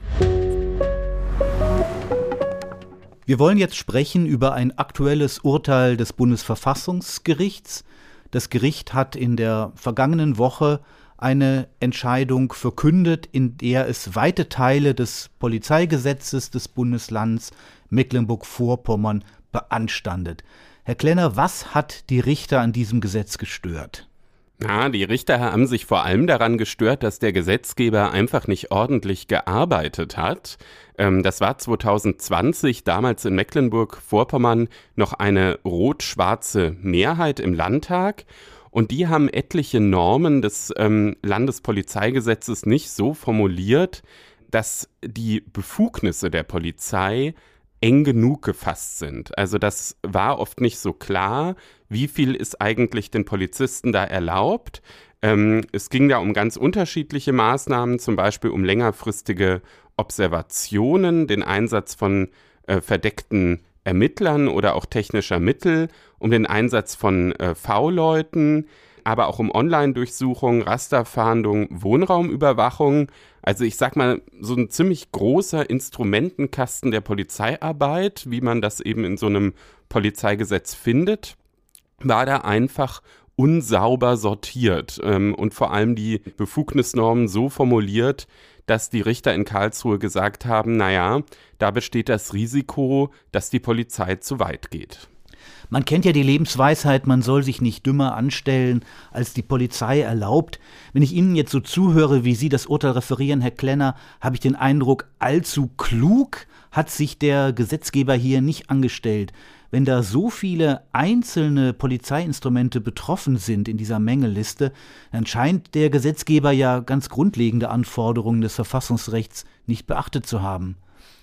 Wir wollen jetzt sprechen über ein aktuelles Urteil des Bundesverfassungsgerichts. Das Gericht hat in der vergangenen Woche eine Entscheidung verkündet, in der es weite Teile des Polizeigesetzes des Bundeslands Mecklenburg-Vorpommern beanstandet. Herr Klenner, was hat die Richter an diesem Gesetz gestört? Ja, die Richter haben sich vor allem daran gestört, dass der Gesetzgeber einfach nicht ordentlich gearbeitet hat. Ähm, das war 2020, damals in Mecklenburg-Vorpommern, noch eine rot-schwarze Mehrheit im Landtag. Und die haben etliche Normen des ähm, Landespolizeigesetzes nicht so formuliert, dass die Befugnisse der Polizei eng genug gefasst sind. Also das war oft nicht so klar, wie viel ist eigentlich den Polizisten da erlaubt. Ähm, es ging da um ganz unterschiedliche Maßnahmen, zum Beispiel um längerfristige Observationen, den Einsatz von äh, verdeckten Ermittlern oder auch technischer Mittel, um den Einsatz von äh, V-Leuten, aber auch um Online-Durchsuchung, Rasterfahndung, Wohnraumüberwachung. Also ich sag mal, so ein ziemlich großer Instrumentenkasten der Polizeiarbeit, wie man das eben in so einem Polizeigesetz findet, war da einfach unsauber sortiert ähm, und vor allem die Befugnisnormen so formuliert, dass die Richter in Karlsruhe gesagt haben, naja, da besteht das Risiko, dass die Polizei zu weit geht. Man kennt ja die Lebensweisheit, man soll sich nicht dümmer anstellen, als die Polizei erlaubt. Wenn ich Ihnen jetzt so zuhöre, wie Sie das Urteil referieren, Herr Klenner, habe ich den Eindruck, allzu klug hat sich der Gesetzgeber hier nicht angestellt. Wenn da so viele einzelne Polizeiinstrumente betroffen sind in dieser Mängeliste, dann scheint der Gesetzgeber ja ganz grundlegende Anforderungen des Verfassungsrechts nicht beachtet zu haben.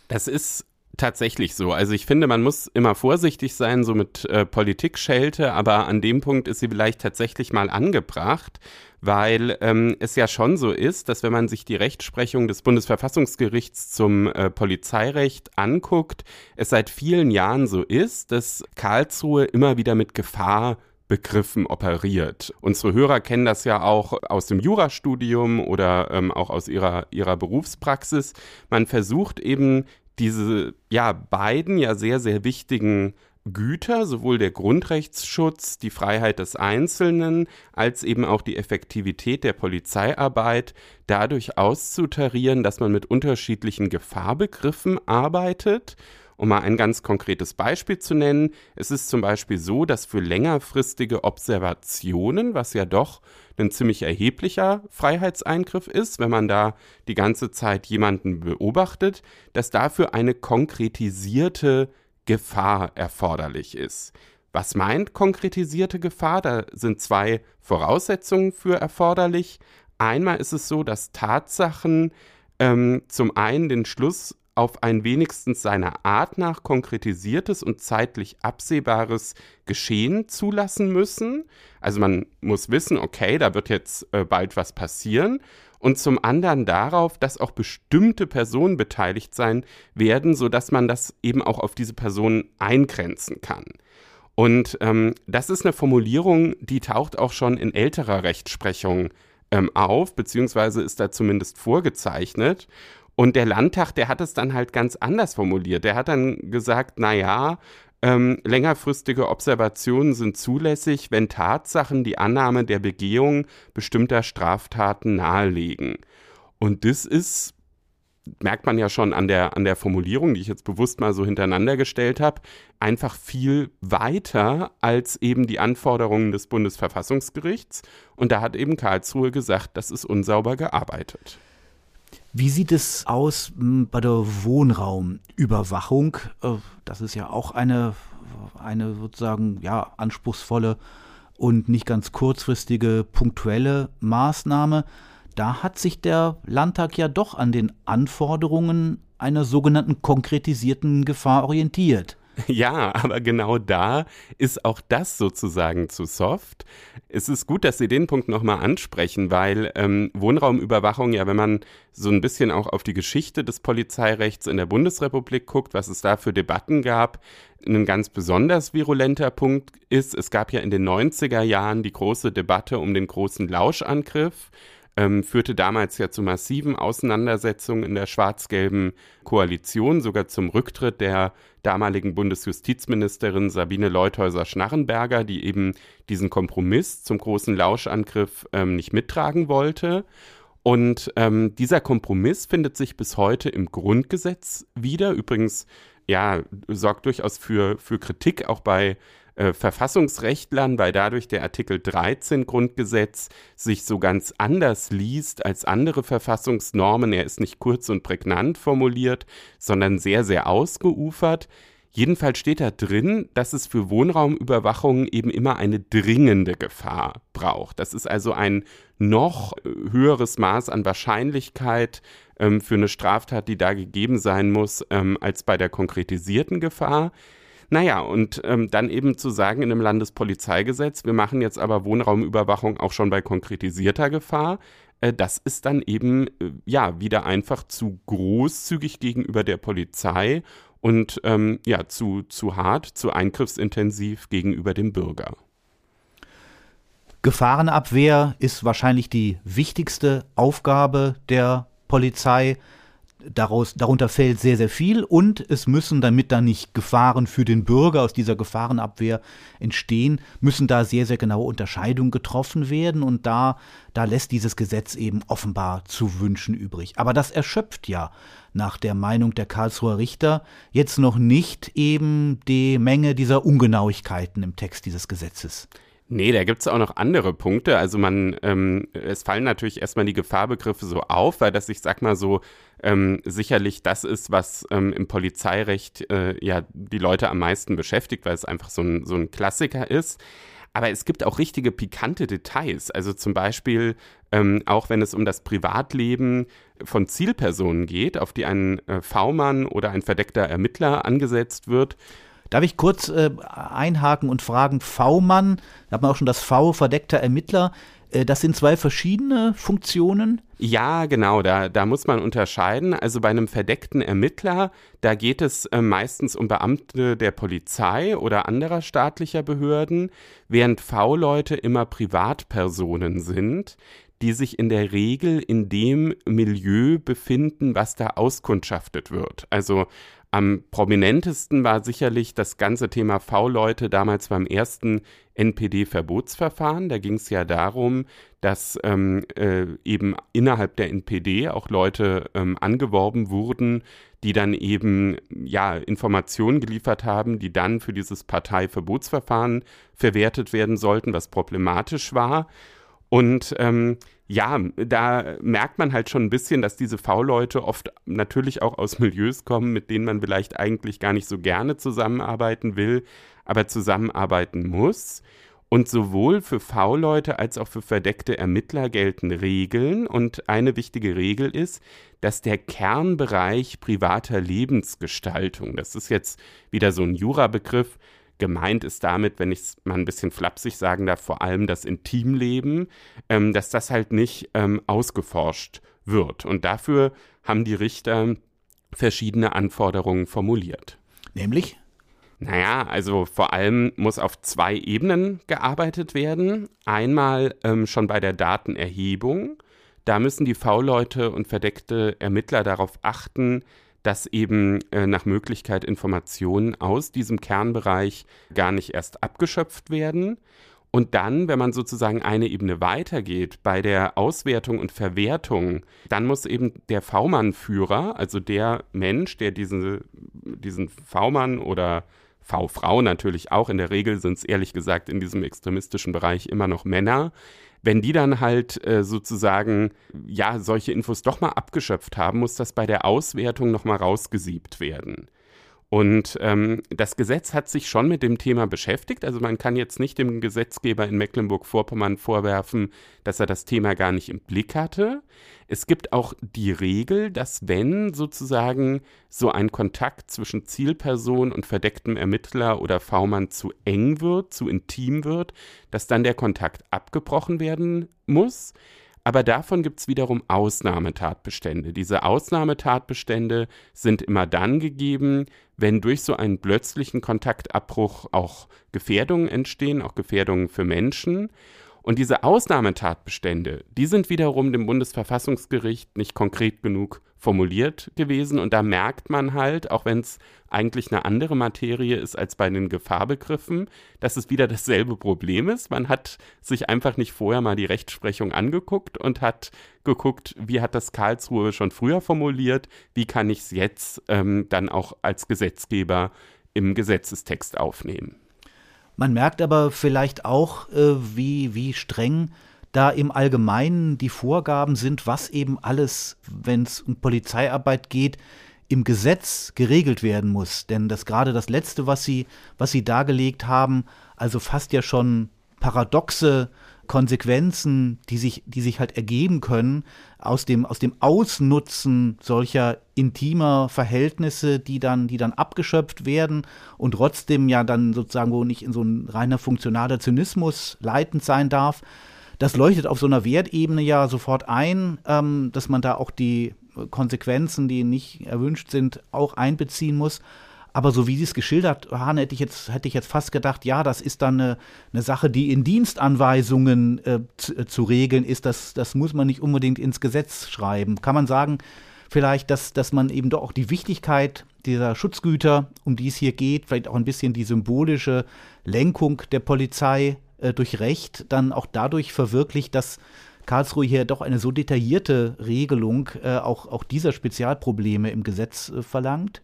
Das ist tatsächlich so. Also ich finde, man muss immer vorsichtig sein, so mit äh, Politik-Schelte, aber an dem Punkt ist sie vielleicht tatsächlich mal angebracht, weil ähm, es ja schon so ist, dass wenn man sich die Rechtsprechung des Bundesverfassungsgerichts zum äh, Polizeirecht anguckt, es seit vielen Jahren so ist, dass Karlsruhe immer wieder mit Gefahr Begriffen operiert. Unsere Hörer kennen das ja auch aus dem Jurastudium oder ähm, auch aus ihrer, ihrer Berufspraxis. Man versucht eben diese ja beiden ja sehr, sehr wichtigen Güter, sowohl der Grundrechtsschutz, die Freiheit des Einzelnen, als eben auch die Effektivität der Polizeiarbeit dadurch auszutarieren, dass man mit unterschiedlichen Gefahrbegriffen arbeitet. Um mal ein ganz konkretes Beispiel zu nennen, es ist zum Beispiel so, dass für längerfristige Observationen, was ja doch ein ziemlich erheblicher Freiheitseingriff ist, wenn man da die ganze Zeit jemanden beobachtet, dass dafür eine konkretisierte Gefahr erforderlich ist. Was meint konkretisierte Gefahr? Da sind zwei Voraussetzungen für erforderlich. Einmal ist es so, dass Tatsachen ähm, zum einen den Schluss auf ein wenigstens seiner Art nach konkretisiertes und zeitlich absehbares Geschehen zulassen müssen. Also man muss wissen, okay, da wird jetzt äh, bald was passieren. Und zum anderen darauf, dass auch bestimmte Personen beteiligt sein werden, sodass man das eben auch auf diese Personen eingrenzen kann. Und ähm, das ist eine Formulierung, die taucht auch schon in älterer Rechtsprechung ähm, auf, beziehungsweise ist da zumindest vorgezeichnet. Und der Landtag, der hat es dann halt ganz anders formuliert. Der hat dann gesagt, na ja, ähm, längerfristige Observationen sind zulässig, wenn Tatsachen die Annahme der Begehung bestimmter Straftaten nahelegen. Und das ist merkt man ja schon an der, an der Formulierung, die ich jetzt bewusst mal so hintereinander gestellt habe, einfach viel weiter als eben die Anforderungen des Bundesverfassungsgerichts. Und da hat eben Karlsruhe gesagt, das ist unsauber gearbeitet. Wie sieht es aus hm, bei der Wohnraumüberwachung? Äh, das ist ja auch eine, eine sozusagen ja, anspruchsvolle und nicht ganz kurzfristige punktuelle Maßnahme da hat sich der Landtag ja doch an den Anforderungen einer sogenannten konkretisierten Gefahr orientiert. Ja, aber genau da ist auch das sozusagen zu soft. Es ist gut, dass Sie den Punkt nochmal ansprechen, weil ähm, Wohnraumüberwachung ja, wenn man so ein bisschen auch auf die Geschichte des Polizeirechts in der Bundesrepublik guckt, was es da für Debatten gab, ein ganz besonders virulenter Punkt ist, es gab ja in den 90er Jahren die große Debatte um den großen Lauschangriff ähm, führte damals ja zu massiven Auseinandersetzungen in der schwarz-gelben Koalition, sogar zum Rücktritt der damaligen Bundesjustizministerin Sabine Leuthäuser-Schnarrenberger, die eben diesen Kompromiss zum großen Lauschangriff ähm, nicht mittragen wollte. Und ähm, dieser Kompromiss findet sich bis heute im Grundgesetz wieder. Übrigens, ja, sorgt durchaus für, für Kritik auch bei äh, Verfassungsrechtlern, weil dadurch der Artikel 13 Grundgesetz sich so ganz anders liest als andere Verfassungsnormen. Er ist nicht kurz und prägnant formuliert, sondern sehr, sehr ausgeufert. Jedenfalls steht da drin, dass es für Wohnraumüberwachung eben immer eine dringende Gefahr braucht. Das ist also ein noch höheres Maß an Wahrscheinlichkeit ähm, für eine Straftat, die da gegeben sein muss, ähm, als bei der konkretisierten Gefahr. Naja, und ähm, dann eben zu sagen in einem Landespolizeigesetz, wir machen jetzt aber Wohnraumüberwachung auch schon bei konkretisierter Gefahr, äh, das ist dann eben äh, ja wieder einfach zu großzügig gegenüber der Polizei und ähm, ja zu, zu hart, zu eingriffsintensiv gegenüber dem Bürger. Gefahrenabwehr ist wahrscheinlich die wichtigste Aufgabe der Polizei daraus, darunter fällt sehr, sehr viel und es müssen, damit da nicht Gefahren für den Bürger aus dieser Gefahrenabwehr entstehen, müssen da sehr, sehr genaue Unterscheidungen getroffen werden und da, da lässt dieses Gesetz eben offenbar zu wünschen übrig. Aber das erschöpft ja nach der Meinung der Karlsruher Richter jetzt noch nicht eben die Menge dieser Ungenauigkeiten im Text dieses Gesetzes. Nee, da gibt es auch noch andere Punkte. Also man, ähm, es fallen natürlich erstmal die Gefahrbegriffe so auf, weil das, ich sag mal so, ähm, sicherlich das ist, was ähm, im Polizeirecht äh, ja die Leute am meisten beschäftigt, weil es einfach so ein, so ein Klassiker ist. Aber es gibt auch richtige pikante Details. Also zum Beispiel, ähm, auch wenn es um das Privatleben von Zielpersonen geht, auf die ein äh, V-Mann oder ein verdeckter Ermittler angesetzt wird, Darf ich kurz äh, einhaken und fragen, V-Mann, da hat man auch schon das V, verdeckter Ermittler, äh, das sind zwei verschiedene Funktionen? Ja, genau, da, da muss man unterscheiden. Also bei einem verdeckten Ermittler, da geht es äh, meistens um Beamte der Polizei oder anderer staatlicher Behörden, während V-Leute immer Privatpersonen sind, die sich in der Regel in dem Milieu befinden, was da auskundschaftet wird. Also am prominentesten war sicherlich das ganze Thema V-Leute damals beim ersten NPD-Verbotsverfahren. Da ging es ja darum, dass ähm, äh, eben innerhalb der NPD auch Leute ähm, angeworben wurden, die dann eben ja Informationen geliefert haben, die dann für dieses Parteiverbotsverfahren verwertet werden sollten, was problematisch war. Und ähm, ja, da merkt man halt schon ein bisschen, dass diese V-Leute oft natürlich auch aus Milieus kommen, mit denen man vielleicht eigentlich gar nicht so gerne zusammenarbeiten will, aber zusammenarbeiten muss. Und sowohl für V-Leute als auch für verdeckte Ermittler gelten Regeln. Und eine wichtige Regel ist, dass der Kernbereich privater Lebensgestaltung, das ist jetzt wieder so ein Jurabegriff, gemeint ist damit, wenn ich es mal ein bisschen flapsig sagen darf, vor allem das Intimleben, ähm, dass das halt nicht ähm, ausgeforscht wird. Und dafür haben die Richter verschiedene Anforderungen formuliert. Nämlich? Naja, also vor allem muss auf zwei Ebenen gearbeitet werden. Einmal ähm, schon bei der Datenerhebung. Da müssen die V-Leute und verdeckte Ermittler darauf achten, dass eben äh, nach Möglichkeit Informationen aus diesem Kernbereich gar nicht erst abgeschöpft werden. Und dann, wenn man sozusagen eine Ebene weitergeht bei der Auswertung und Verwertung, dann muss eben der V-Mann-Führer, also der Mensch, der diese, diesen V-Mann oder V-Frau natürlich auch. In der Regel sind es ehrlich gesagt in diesem extremistischen Bereich immer noch Männer. Wenn die dann halt äh, sozusagen ja solche Infos doch mal abgeschöpft haben, muss das bei der Auswertung noch mal rausgesiebt werden. Und ähm, das Gesetz hat sich schon mit dem Thema beschäftigt. Also man kann jetzt nicht dem Gesetzgeber in Mecklenburg-Vorpommern vorwerfen, dass er das Thema gar nicht im Blick hatte. Es gibt auch die Regel, dass wenn sozusagen so ein Kontakt zwischen Zielperson und verdecktem Ermittler oder V-Mann zu eng wird, zu intim wird, dass dann der Kontakt abgebrochen werden muss. Aber davon gibt es wiederum Ausnahmetatbestände. Diese Ausnahmetatbestände sind immer dann gegeben, wenn durch so einen plötzlichen Kontaktabbruch auch Gefährdungen entstehen, auch Gefährdungen für Menschen. Und diese Ausnahmetatbestände, die sind wiederum dem Bundesverfassungsgericht nicht konkret genug formuliert gewesen. Und da merkt man halt, auch wenn es eigentlich eine andere Materie ist als bei den Gefahrbegriffen, dass es wieder dasselbe Problem ist. Man hat sich einfach nicht vorher mal die Rechtsprechung angeguckt und hat geguckt, wie hat das Karlsruhe schon früher formuliert, wie kann ich es jetzt ähm, dann auch als Gesetzgeber im Gesetzestext aufnehmen. Man merkt aber vielleicht auch, äh, wie, wie streng da im Allgemeinen die Vorgaben sind, was eben alles, wenn es um Polizeiarbeit geht, im Gesetz geregelt werden muss. Denn das gerade das Letzte, was Sie, was Sie dargelegt haben, also fast ja schon paradoxe Konsequenzen, die sich, die sich halt ergeben können aus dem, aus dem Ausnutzen solcher intimer Verhältnisse, die dann, die dann abgeschöpft werden und trotzdem ja dann sozusagen wo nicht in so ein reiner funktionaler Zynismus leitend sein darf. Das leuchtet auf so einer Wertebene ja sofort ein, ähm, dass man da auch die Konsequenzen, die nicht erwünscht sind, auch einbeziehen muss. Aber so wie Sie es geschildert haben, hätte ich jetzt, hätte ich jetzt fast gedacht, ja, das ist dann eine, eine Sache, die in Dienstanweisungen äh, zu, äh, zu, regeln ist. Das, das muss man nicht unbedingt ins Gesetz schreiben. Kann man sagen, vielleicht, dass, dass man eben doch auch die Wichtigkeit dieser Schutzgüter, um die es hier geht, vielleicht auch ein bisschen die symbolische Lenkung der Polizei äh, durch Recht dann auch dadurch verwirklicht, dass Karlsruhe hier doch eine so detaillierte Regelung äh, auch, auch dieser Spezialprobleme im Gesetz äh, verlangt?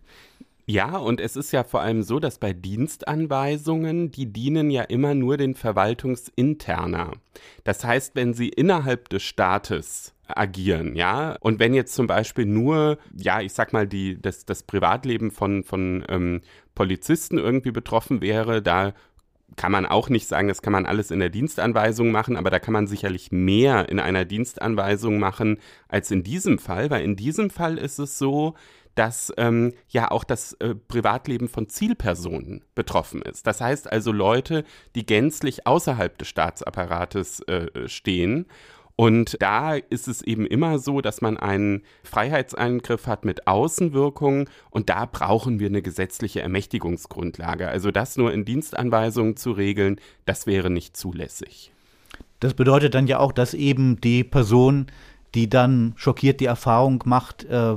Ja, und es ist ja vor allem so, dass bei Dienstanweisungen, die dienen ja immer nur den Verwaltungsinterner. Das heißt, wenn sie innerhalb des Staates agieren, ja. Und wenn jetzt zum Beispiel nur, ja, ich sag mal, die, das, das Privatleben von, von ähm, Polizisten irgendwie betroffen wäre, da kann man auch nicht sagen, das kann man alles in der Dienstanweisung machen, aber da kann man sicherlich mehr in einer Dienstanweisung machen als in diesem Fall, weil in diesem Fall ist es so, dass ähm, ja auch das äh, Privatleben von Zielpersonen betroffen ist. Das heißt also Leute, die gänzlich außerhalb des Staatsapparates äh, stehen. Und da ist es eben immer so, dass man einen Freiheitseingriff hat mit Außenwirkungen und da brauchen wir eine gesetzliche Ermächtigungsgrundlage. Also das nur in Dienstanweisungen zu regeln, das wäre nicht zulässig. Das bedeutet dann ja auch, dass eben die Person, die dann schockiert die Erfahrung macht, äh,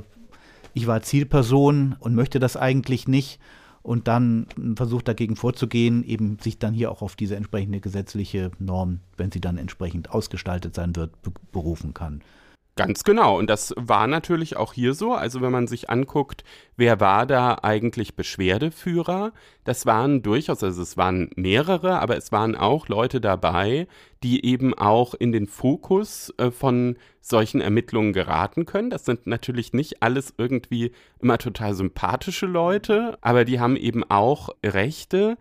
ich war Zielperson und möchte das eigentlich nicht und dann versucht dagegen vorzugehen, eben sich dann hier auch auf diese entsprechende gesetzliche Norm, wenn sie dann entsprechend ausgestaltet sein wird, berufen kann. Ganz genau. Und das war natürlich auch hier so. Also wenn man sich anguckt, wer war da eigentlich Beschwerdeführer, das waren durchaus, also es waren mehrere, aber es waren auch Leute dabei, die eben auch in den Fokus äh, von solchen Ermittlungen geraten können. Das sind natürlich nicht alles irgendwie immer total sympathische Leute, aber die haben eben auch Rechte.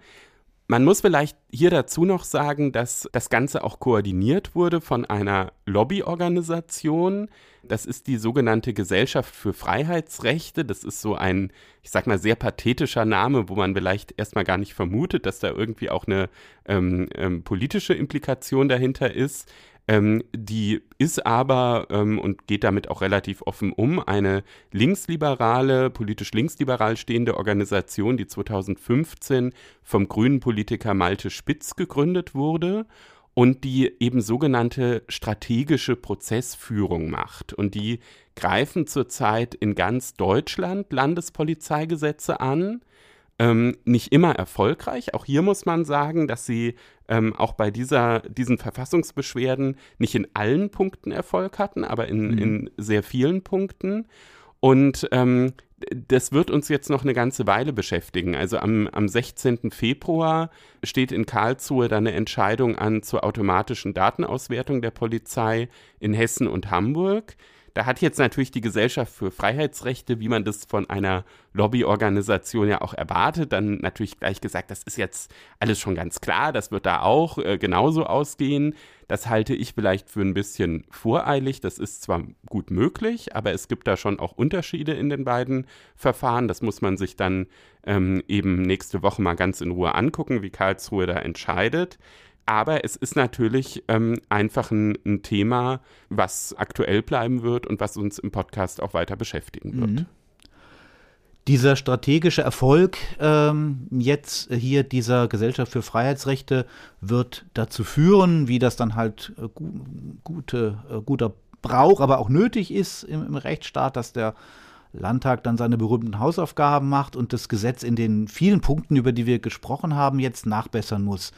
Man muss vielleicht hier dazu noch sagen, dass das Ganze auch koordiniert wurde von einer Lobbyorganisation. Das ist die sogenannte Gesellschaft für Freiheitsrechte. Das ist so ein, ich sag mal, sehr pathetischer Name, wo man vielleicht erstmal gar nicht vermutet, dass da irgendwie auch eine ähm, ähm, politische Implikation dahinter ist. Ähm, die ist aber ähm, und geht damit auch relativ offen um, eine linksliberale, politisch linksliberal stehende Organisation, die 2015 vom grünen Politiker Malte Spitz gegründet wurde und die eben sogenannte strategische Prozessführung macht. Und die greifen zurzeit in ganz Deutschland Landespolizeigesetze an ähm, nicht immer erfolgreich. Auch hier muss man sagen, dass sie ähm, auch bei dieser, diesen Verfassungsbeschwerden nicht in allen Punkten Erfolg hatten, aber in, mhm. in sehr vielen Punkten. Und ähm, das wird uns jetzt noch eine ganze Weile beschäftigen. Also am, am 16. Februar steht in Karlsruhe dann eine Entscheidung an zur automatischen Datenauswertung der Polizei in Hessen und Hamburg. Da hat jetzt natürlich die Gesellschaft für Freiheitsrechte, wie man das von einer Lobbyorganisation ja auch erwartet, dann natürlich gleich gesagt, das ist jetzt alles schon ganz klar, das wird da auch äh, genauso ausgehen. Das halte ich vielleicht für ein bisschen voreilig. Das ist zwar gut möglich, aber es gibt da schon auch Unterschiede in den beiden Verfahren. Das muss man sich dann ähm, eben nächste Woche mal ganz in Ruhe angucken, wie Karlsruhe da entscheidet. Aber es ist natürlich ähm, einfach ein, ein, Thema, was aktuell bleiben wird und was uns im Podcast auch weiter beschäftigen wird. Mhm. Dieser strategische Erfolg ähm, jetzt hier dieser Gesellschaft für Freiheitsrechte wird dazu führen, wie das dann halt äh, gu gute, äh, guter Brauch, aber auch nötig ist im, im Rechtsstaat, dass der Landtag dann seine berühmten Hausaufgaben macht und das Gesetz in den vielen Punkten, über die wir gesprochen haben, jetzt nachbessern muss.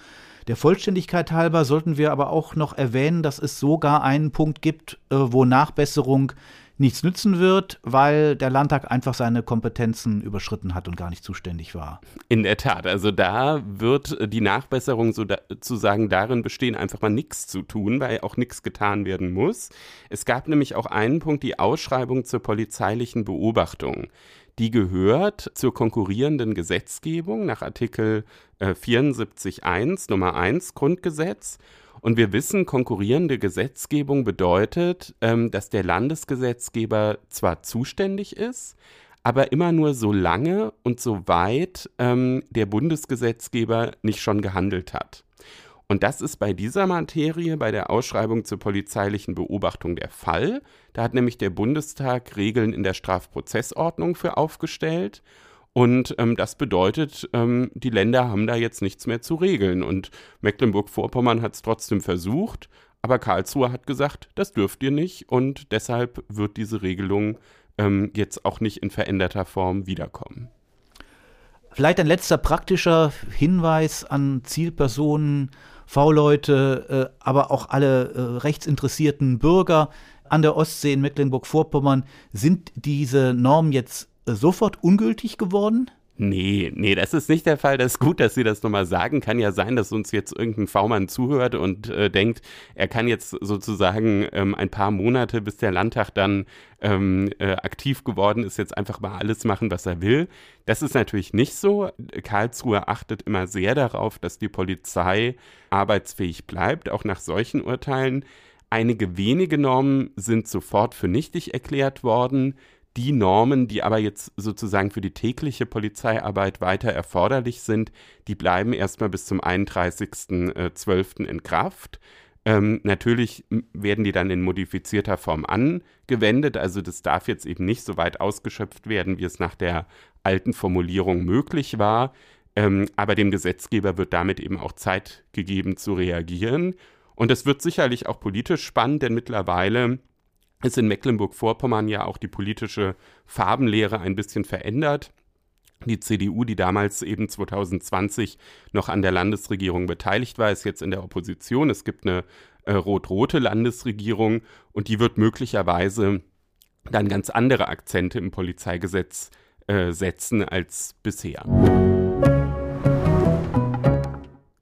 Der Vollständigkeit halber sollten wir aber auch noch erwähnen, dass es sogar einen Punkt gibt, äh, wo Nachbesserung nichts nützen wird, weil der Landtag einfach seine Kompetenzen überschritten hat und gar nicht zuständig war. In der Tat, also da wird die Nachbesserung sozusagen darin bestehen, einfach mal nichts zu tun, weil auch nichts getan werden muss. Es gab nämlich auch einen Punkt, die Ausschreibung zur polizeilichen Beobachtung. Die gehört zur konkurrierenden Gesetzgebung nach Artikel äh, 74.1 Nummer 1 Grundgesetz. Und wir wissen, konkurrierende Gesetzgebung bedeutet, ähm, dass der Landesgesetzgeber zwar zuständig ist, aber immer nur so lange und so weit ähm, der Bundesgesetzgeber nicht schon gehandelt hat. Und das ist bei dieser Materie, bei der Ausschreibung zur polizeilichen Beobachtung der Fall. Da hat nämlich der Bundestag Regeln in der Strafprozessordnung für aufgestellt. Und ähm, das bedeutet, ähm, die Länder haben da jetzt nichts mehr zu regeln. Und Mecklenburg-Vorpommern hat es trotzdem versucht, aber Karlsruhe hat gesagt, das dürft ihr nicht. Und deshalb wird diese Regelung ähm, jetzt auch nicht in veränderter Form wiederkommen. Vielleicht ein letzter praktischer Hinweis an Zielpersonen V-Leute, äh, aber auch alle äh, rechtsinteressierten Bürger an der Ostsee in Mecklenburg-Vorpommern. Sind diese Normen jetzt äh, sofort ungültig geworden? Nee, nee, das ist nicht der Fall. Das ist gut, dass Sie das nochmal sagen. Kann ja sein, dass uns jetzt irgendein V-Mann zuhört und äh, denkt, er kann jetzt sozusagen ähm, ein paar Monate, bis der Landtag dann ähm, äh, aktiv geworden ist, jetzt einfach mal alles machen, was er will. Das ist natürlich nicht so. Karlsruhe achtet immer sehr darauf, dass die Polizei arbeitsfähig bleibt, auch nach solchen Urteilen. Einige wenige Normen sind sofort für nichtig erklärt worden die Normen, die aber jetzt sozusagen für die tägliche Polizeiarbeit weiter erforderlich sind, die bleiben erstmal bis zum 31.12. in Kraft. Ähm, natürlich werden die dann in modifizierter Form angewendet, also das darf jetzt eben nicht so weit ausgeschöpft werden, wie es nach der alten Formulierung möglich war. Ähm, aber dem Gesetzgeber wird damit eben auch Zeit gegeben zu reagieren. Und es wird sicherlich auch politisch spannend, denn mittlerweile ist in Mecklenburg-Vorpommern ja auch die politische Farbenlehre ein bisschen verändert. Die CDU, die damals eben 2020 noch an der Landesregierung beteiligt war, ist jetzt in der Opposition. Es gibt eine äh, rot-rote Landesregierung und die wird möglicherweise dann ganz andere Akzente im Polizeigesetz äh, setzen als bisher.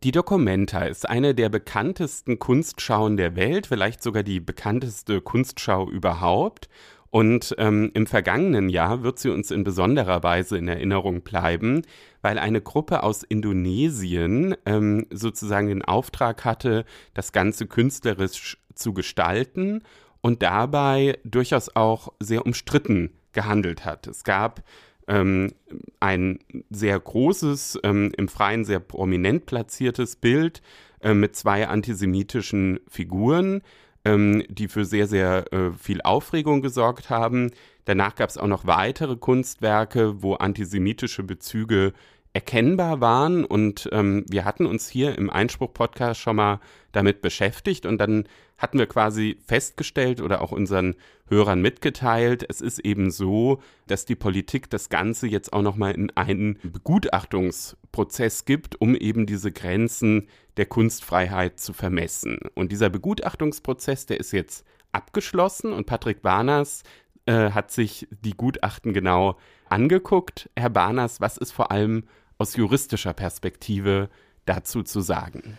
Die Documenta ist eine der bekanntesten Kunstschauen der Welt, vielleicht sogar die bekannteste Kunstschau überhaupt. Und ähm, im vergangenen Jahr wird sie uns in besonderer Weise in Erinnerung bleiben, weil eine Gruppe aus Indonesien ähm, sozusagen den Auftrag hatte, das Ganze künstlerisch zu gestalten und dabei durchaus auch sehr umstritten gehandelt hat. Es gab ähm, ein sehr großes, ähm, im Freien sehr prominent platziertes Bild äh, mit zwei antisemitischen Figuren, ähm, die für sehr, sehr äh, viel Aufregung gesorgt haben. Danach gab es auch noch weitere Kunstwerke, wo antisemitische Bezüge erkennbar waren. Und ähm, wir hatten uns hier im Einspruch-Podcast schon mal damit beschäftigt und dann hatten wir quasi festgestellt oder auch unseren Hörern mitgeteilt, es ist eben so, dass die Politik das Ganze jetzt auch nochmal in einen Begutachtungsprozess gibt, um eben diese Grenzen der Kunstfreiheit zu vermessen. Und dieser Begutachtungsprozess, der ist jetzt abgeschlossen und Patrick Warners äh, hat sich die Gutachten genau angeguckt. Herr Barners, was ist vor allem aus juristischer Perspektive dazu zu sagen?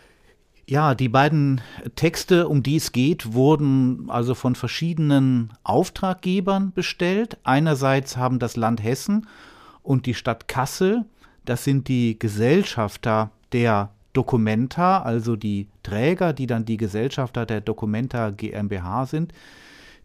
Ja, die beiden Texte, um die es geht, wurden also von verschiedenen Auftraggebern bestellt. Einerseits haben das Land Hessen und die Stadt Kassel, das sind die Gesellschafter der Documenta, also die Träger, die dann die Gesellschafter der Documenta GmbH sind,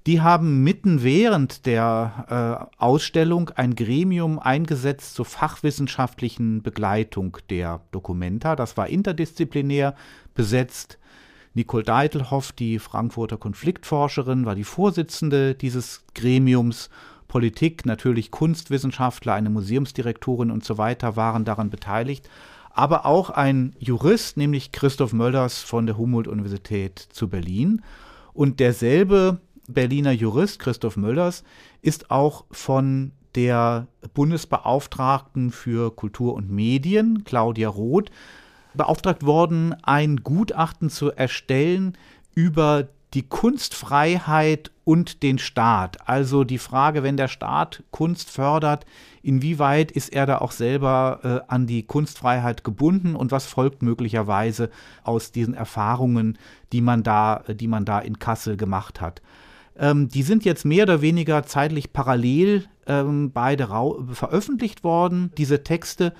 die haben mitten während der äh, Ausstellung ein Gremium eingesetzt zur fachwissenschaftlichen Begleitung der Dokumenta. Das war interdisziplinär besetzt. Nicole Deitelhoff, die Frankfurter Konfliktforscherin, war die Vorsitzende dieses Gremiums. Politik, natürlich Kunstwissenschaftler, eine Museumsdirektorin und so weiter waren daran beteiligt. Aber auch ein Jurist, nämlich Christoph Möllers von der Humboldt-Universität zu Berlin. Und derselbe Berliner Jurist Christoph Möllers ist auch von der Bundesbeauftragten für Kultur und Medien, Claudia Roth, beauftragt worden, ein Gutachten zu erstellen über die Kunstfreiheit und den Staat. Also die Frage, wenn der Staat Kunst fördert, inwieweit ist er da auch selber äh, an die Kunstfreiheit gebunden und was folgt möglicherweise aus diesen Erfahrungen, die man da, die man da in Kassel gemacht hat. Ähm, die sind jetzt mehr oder weniger zeitlich parallel ähm, beide veröffentlicht worden, diese Texte.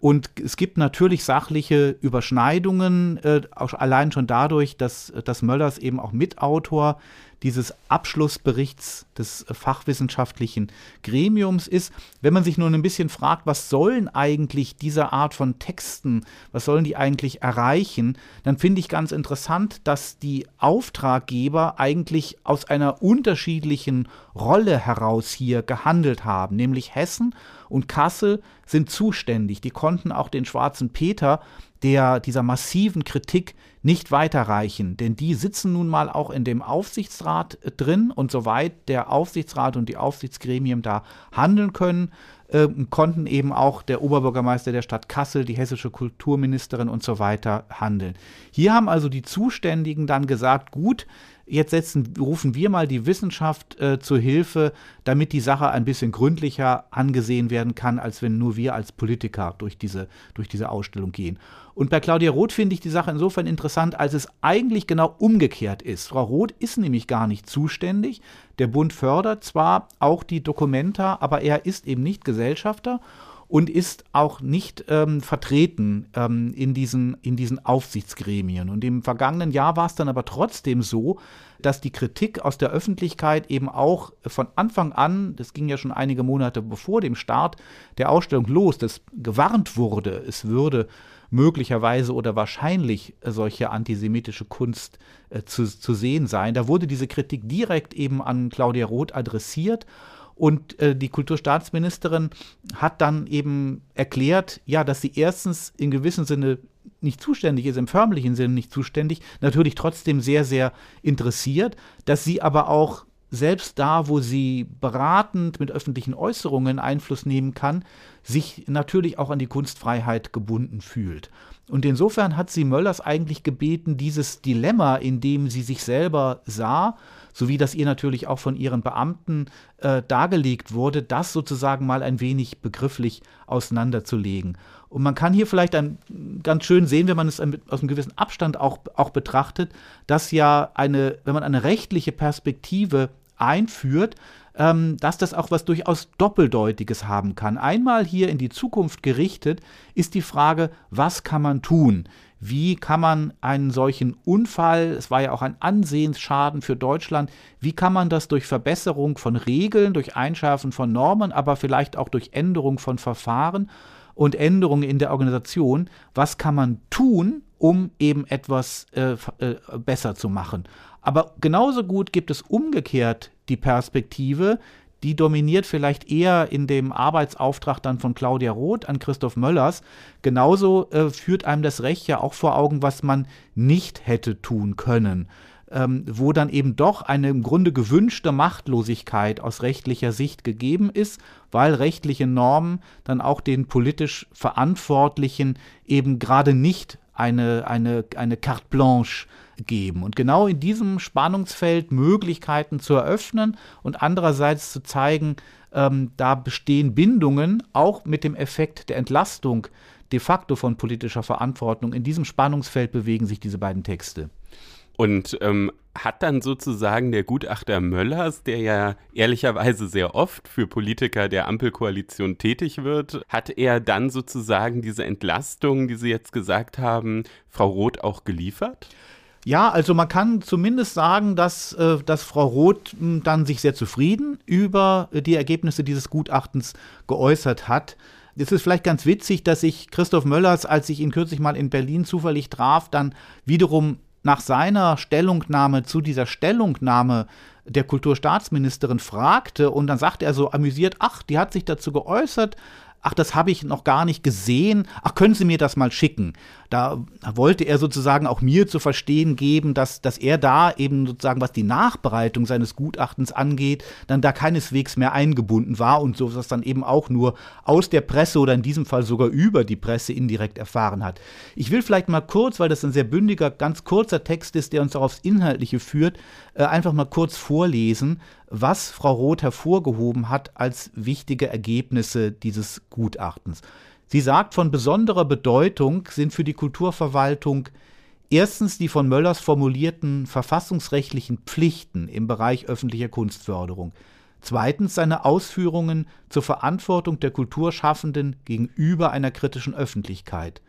Und es gibt natürlich sachliche Überschneidungen, äh, allein schon dadurch, dass, dass Möllers eben auch Mitautor dieses Abschlussberichts des fachwissenschaftlichen Gremiums ist. Wenn man sich nun ein bisschen fragt, was sollen eigentlich diese Art von Texten, was sollen die eigentlich erreichen, dann finde ich ganz interessant, dass die Auftraggeber eigentlich aus einer unterschiedlichen Rolle heraus hier gehandelt haben, nämlich Hessen und Kassel sind zuständig. Die konnten auch den schwarzen Peter der dieser massiven Kritik nicht weiterreichen, denn die sitzen nun mal auch in dem Aufsichtsrat äh, drin und soweit der Aufsichtsrat und die Aufsichtsgremien da handeln können, äh, konnten eben auch der Oberbürgermeister der Stadt Kassel, die hessische Kulturministerin und so weiter handeln. Hier haben also die Zuständigen dann gesagt, gut, jetzt setzen, rufen wir mal die Wissenschaft äh, zur Hilfe, damit die Sache ein bisschen gründlicher angesehen werden kann, als wenn nur wir als Politiker durch diese, durch diese Ausstellung gehen. Und bei Claudia Roth finde ich die Sache insofern interessant, als es eigentlich genau umgekehrt ist. Frau Roth ist nämlich gar nicht zuständig. Der Bund fördert zwar auch die Dokumenta, aber er ist eben nicht Gesellschafter und ist auch nicht ähm, vertreten ähm, in, diesen, in diesen Aufsichtsgremien. Und im vergangenen Jahr war es dann aber trotzdem so, dass die Kritik aus der Öffentlichkeit eben auch von Anfang an, das ging ja schon einige Monate bevor dem Start der Ausstellung los, dass gewarnt wurde, es würde möglicherweise oder wahrscheinlich solche antisemitische Kunst äh, zu, zu sehen sein. Da wurde diese Kritik direkt eben an Claudia Roth adressiert und äh, die Kulturstaatsministerin hat dann eben erklärt, ja, dass sie erstens in gewissem Sinne nicht zuständig ist, im förmlichen Sinne nicht zuständig, natürlich trotzdem sehr, sehr interessiert, dass sie aber auch selbst da, wo sie beratend mit öffentlichen Äußerungen Einfluss nehmen kann, sich natürlich auch an die Kunstfreiheit gebunden fühlt. Und insofern hat sie Möllers eigentlich gebeten, dieses Dilemma, in dem sie sich selber sah, sowie das ihr natürlich auch von ihren Beamten äh, dargelegt wurde, das sozusagen mal ein wenig begrifflich auseinanderzulegen. Und man kann hier vielleicht ein, ganz schön sehen, wenn man es aus einem gewissen Abstand auch, auch betrachtet, dass ja eine, wenn man eine rechtliche Perspektive einführt, ähm, dass das auch was durchaus Doppeldeutiges haben kann. Einmal hier in die Zukunft gerichtet ist die Frage, was kann man tun? Wie kann man einen solchen Unfall, es war ja auch ein Ansehensschaden für Deutschland, wie kann man das durch Verbesserung von Regeln, durch Einschärfen von Normen, aber vielleicht auch durch Änderung von Verfahren und Änderungen in der Organisation, was kann man tun, um eben etwas äh, äh, besser zu machen? Aber genauso gut gibt es umgekehrt die Perspektive, die dominiert vielleicht eher in dem Arbeitsauftrag dann von Claudia Roth an Christoph Möllers. Genauso äh, führt einem das Recht ja auch vor Augen, was man nicht hätte tun können. Ähm, wo dann eben doch eine im Grunde gewünschte Machtlosigkeit aus rechtlicher Sicht gegeben ist, weil rechtliche Normen dann auch den politisch Verantwortlichen eben gerade nicht eine, eine, eine carte blanche geben. Und genau in diesem Spannungsfeld Möglichkeiten zu eröffnen und andererseits zu zeigen, ähm, da bestehen Bindungen, auch mit dem Effekt der Entlastung de facto von politischer Verantwortung. In diesem Spannungsfeld bewegen sich diese beiden Texte. Und ähm, hat dann sozusagen der Gutachter Möllers, der ja ehrlicherweise sehr oft für Politiker der Ampelkoalition tätig wird, hat er dann sozusagen diese Entlastung, die Sie jetzt gesagt haben, Frau Roth auch geliefert? Ja, also man kann zumindest sagen, dass, äh, dass Frau Roth hm, dann sich sehr zufrieden über äh, die Ergebnisse dieses Gutachtens geäußert hat. Es ist vielleicht ganz witzig, dass ich Christoph Möllers, als ich ihn kürzlich mal in Berlin zufällig traf, dann wiederum nach seiner Stellungnahme zu dieser Stellungnahme der Kulturstaatsministerin fragte und dann sagte er so amüsiert, ach, die hat sich dazu geäußert, ach, das habe ich noch gar nicht gesehen, ach, können Sie mir das mal schicken? Da wollte er sozusagen auch mir zu verstehen geben, dass, dass er da eben sozusagen, was die Nachbereitung seines Gutachtens angeht, dann da keineswegs mehr eingebunden war und so was dann eben auch nur aus der Presse oder in diesem Fall sogar über die Presse indirekt erfahren hat. Ich will vielleicht mal kurz, weil das ein sehr bündiger, ganz kurzer Text ist, der uns auch aufs Inhaltliche führt, äh, einfach mal kurz vorlesen, was Frau Roth hervorgehoben hat als wichtige Ergebnisse dieses Gutachtens. Sie sagt, von besonderer Bedeutung sind für die Kulturverwaltung erstens die von Möllers formulierten verfassungsrechtlichen Pflichten im Bereich öffentlicher Kunstförderung, zweitens seine Ausführungen zur Verantwortung der Kulturschaffenden gegenüber einer kritischen Öffentlichkeit,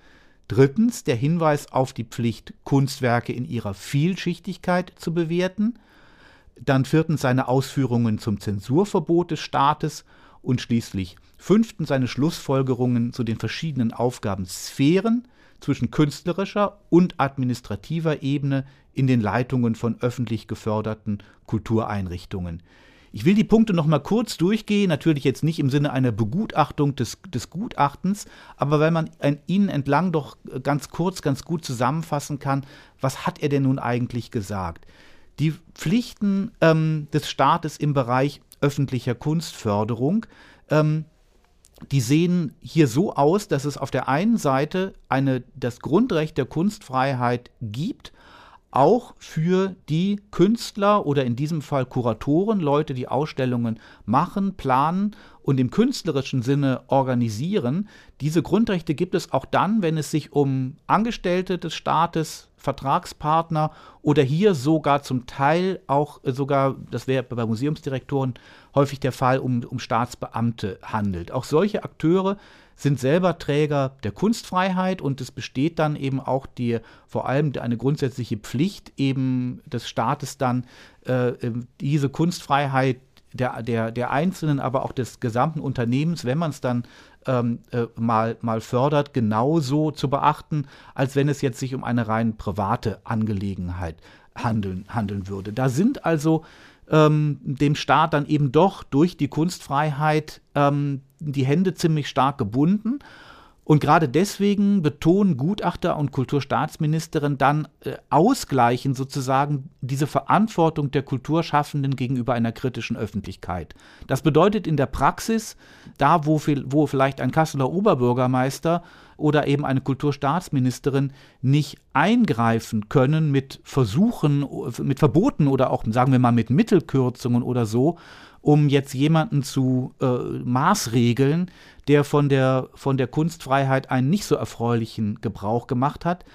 drittens der Hinweis auf die Pflicht, Kunstwerke in ihrer Vielschichtigkeit zu bewerten, dann viertens seine Ausführungen zum Zensurverbot des Staates. Und schließlich fünftens seine Schlussfolgerungen zu den verschiedenen Aufgabensphären zwischen künstlerischer und administrativer Ebene in den Leitungen von öffentlich geförderten Kultureinrichtungen. Ich will die Punkte noch mal kurz durchgehen, natürlich jetzt nicht im Sinne einer Begutachtung des, des Gutachtens, aber weil man an ihnen entlang doch ganz kurz, ganz gut zusammenfassen kann, was hat er denn nun eigentlich gesagt? Die Pflichten ähm, des Staates im Bereich öffentlicher Kunstförderung, ähm, die sehen hier so aus, dass es auf der einen Seite eine, das Grundrecht der Kunstfreiheit gibt, auch für die Künstler oder in diesem Fall Kuratoren, Leute, die Ausstellungen machen, planen und im künstlerischen Sinne organisieren. Diese Grundrechte gibt es auch dann, wenn es sich um Angestellte des Staates, Vertragspartner oder hier sogar zum Teil auch sogar, das wäre bei Museumsdirektoren häufig der Fall, um, um Staatsbeamte handelt. Auch solche Akteure sind selber Träger der Kunstfreiheit und es besteht dann eben auch die vor allem eine grundsätzliche Pflicht eben des Staates dann äh, diese Kunstfreiheit der, der, der Einzelnen, aber auch des gesamten Unternehmens, wenn man es dann ähm, äh, mal, mal fördert, genauso zu beachten, als wenn es jetzt sich um eine rein private Angelegenheit handeln, handeln würde. Da sind also ähm, dem Staat dann eben doch durch die Kunstfreiheit ähm, die Hände ziemlich stark gebunden. Und gerade deswegen betonen Gutachter und Kulturstaatsministerin dann äh, ausgleichen sozusagen diese Verantwortung der Kulturschaffenden gegenüber einer kritischen Öffentlichkeit. Das bedeutet in der Praxis, da wo, wo vielleicht ein Kasseler Oberbürgermeister oder eben eine Kulturstaatsministerin nicht eingreifen können mit Versuchen, mit Verboten oder auch, sagen wir mal, mit Mittelkürzungen oder so, um jetzt jemanden zu äh, maßregeln, der von der, von der Kunstfreiheit einen nicht so erfreulichen Gebrauch gemacht hat.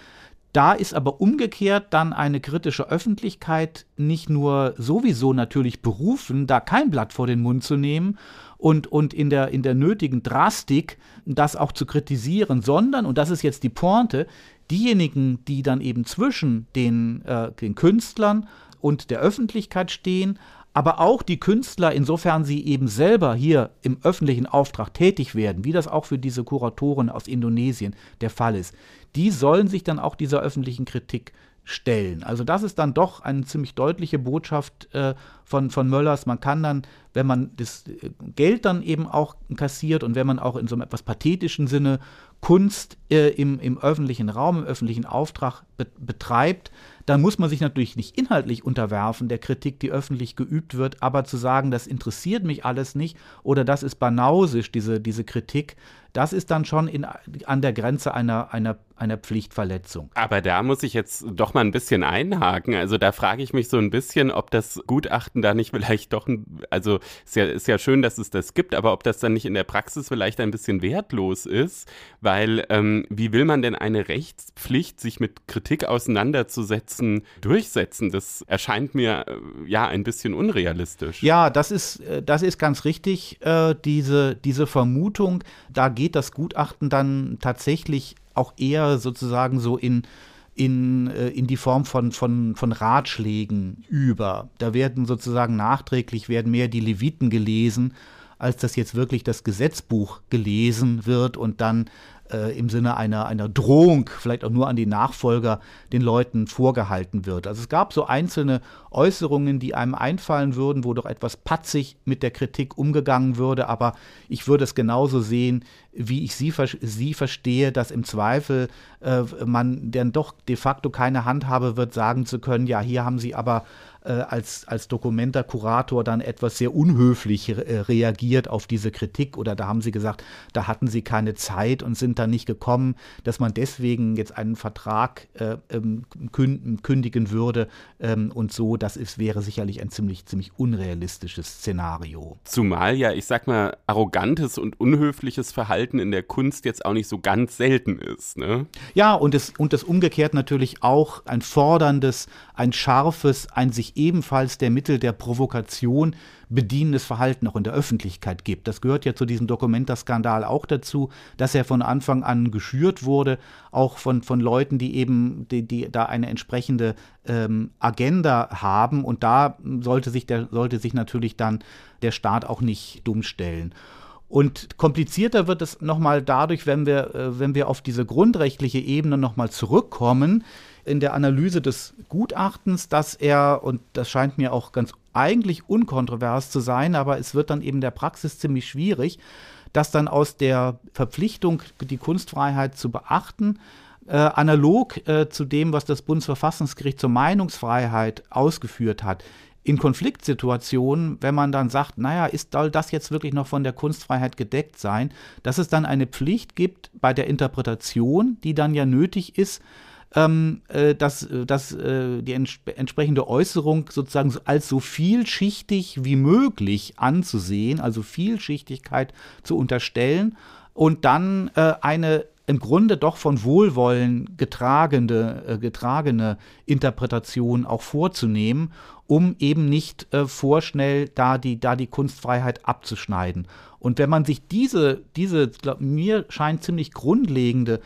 Da ist aber umgekehrt dann eine kritische Öffentlichkeit nicht nur sowieso natürlich berufen, da kein Blatt vor den Mund zu nehmen und, und in, der, in der nötigen Drastik das auch zu kritisieren, sondern, und das ist jetzt die Pointe, diejenigen, die dann eben zwischen den, äh, den Künstlern und der Öffentlichkeit stehen, aber auch die Künstler, insofern sie eben selber hier im öffentlichen Auftrag tätig werden, wie das auch für diese Kuratoren aus Indonesien der Fall ist, die sollen sich dann auch dieser öffentlichen Kritik stellen. Also das ist dann doch eine ziemlich deutliche Botschaft äh, von, von Möllers. Man kann dann, wenn man das äh, Geld dann eben auch kassiert und wenn man auch in so einem etwas pathetischen Sinne Kunst äh, im, im öffentlichen Raum, im öffentlichen Auftrag be betreibt, dann muss man sich natürlich nicht inhaltlich unterwerfen der Kritik, die öffentlich geübt wird, aber zu sagen, das interessiert mich alles nicht oder das ist banausisch, diese, diese Kritik, das ist dann schon in, an der Grenze einer, einer, einer Pflichtverletzung. Aber da muss ich jetzt doch mal ein bisschen einhaken. Also da frage ich mich so ein bisschen, ob das Gutachten da nicht vielleicht doch, also ist ja, ist ja schön, dass es das gibt, aber ob das dann nicht in der Praxis vielleicht ein bisschen wertlos ist, weil ähm, wie will man denn eine Rechtspflicht, sich mit Kritik auseinanderzusetzen, durchsetzen? Das erscheint mir äh, ja ein bisschen unrealistisch. Ja, das ist, äh, das ist ganz richtig, äh, diese, diese Vermutung, da geht das Gutachten dann tatsächlich auch eher sozusagen so in, in, äh, in die Form von, von, von Ratschlägen über. Da werden sozusagen nachträglich werden mehr die Leviten gelesen, als dass jetzt wirklich das Gesetzbuch gelesen wird und dann äh, im Sinne einer, einer Drohung, vielleicht auch nur an die Nachfolger, den Leuten vorgehalten wird. Also es gab so einzelne Äußerungen, die einem einfallen würden, wo doch etwas patzig mit der Kritik umgegangen würde, aber ich würde es genauso sehen, wie ich sie, sie verstehe, dass im Zweifel äh, man dann doch de facto keine Handhabe wird, sagen zu können, ja, hier haben sie aber äh, als, als Dokumenta-Kurator dann etwas sehr unhöflich re äh, reagiert auf diese Kritik oder da haben sie gesagt, da hatten sie keine Zeit und sind dann nicht gekommen, dass man deswegen jetzt einen Vertrag äh, ähm, kündigen würde ähm, und so, das ist, wäre sicherlich ein ziemlich, ziemlich unrealistisches Szenario. Zumal ja, ich sag mal, arrogantes und unhöfliches Verhalten in der Kunst jetzt auch nicht so ganz selten ist. Ne? Ja, und es, und das umgekehrt natürlich auch ein forderndes, ein scharfes, ein sich ebenfalls der Mittel der Provokation bedienendes Verhalten auch in der Öffentlichkeit gibt. Das gehört ja zu diesem Dokumenta-Skandal auch dazu, dass er von Anfang an geschürt wurde, auch von, von Leuten, die eben die, die da eine entsprechende ähm, Agenda haben. Und da sollte sich, der, sollte sich natürlich dann der Staat auch nicht dumm stellen. Und komplizierter wird es nochmal dadurch, wenn wir, äh, wenn wir auf diese grundrechtliche Ebene nochmal zurückkommen, in der Analyse des Gutachtens, dass er, und das scheint mir auch ganz eigentlich unkontrovers zu sein, aber es wird dann eben der Praxis ziemlich schwierig, dass dann aus der Verpflichtung, die Kunstfreiheit zu beachten, äh, analog äh, zu dem, was das Bundesverfassungsgericht zur Meinungsfreiheit ausgeführt hat, in Konfliktsituationen, wenn man dann sagt, naja, ist, soll das jetzt wirklich noch von der Kunstfreiheit gedeckt sein, dass es dann eine Pflicht gibt bei der Interpretation, die dann ja nötig ist, ähm, äh, dass, äh, dass äh, die ents entsprechende Äußerung sozusagen als so vielschichtig wie möglich anzusehen, also Vielschichtigkeit zu unterstellen und dann äh, eine im Grunde doch von Wohlwollen getragene, äh, getragene Interpretation auch vorzunehmen, um eben nicht äh, vorschnell da die, da die Kunstfreiheit abzuschneiden. Und wenn man sich diese, diese glaub, mir scheint ziemlich grundlegende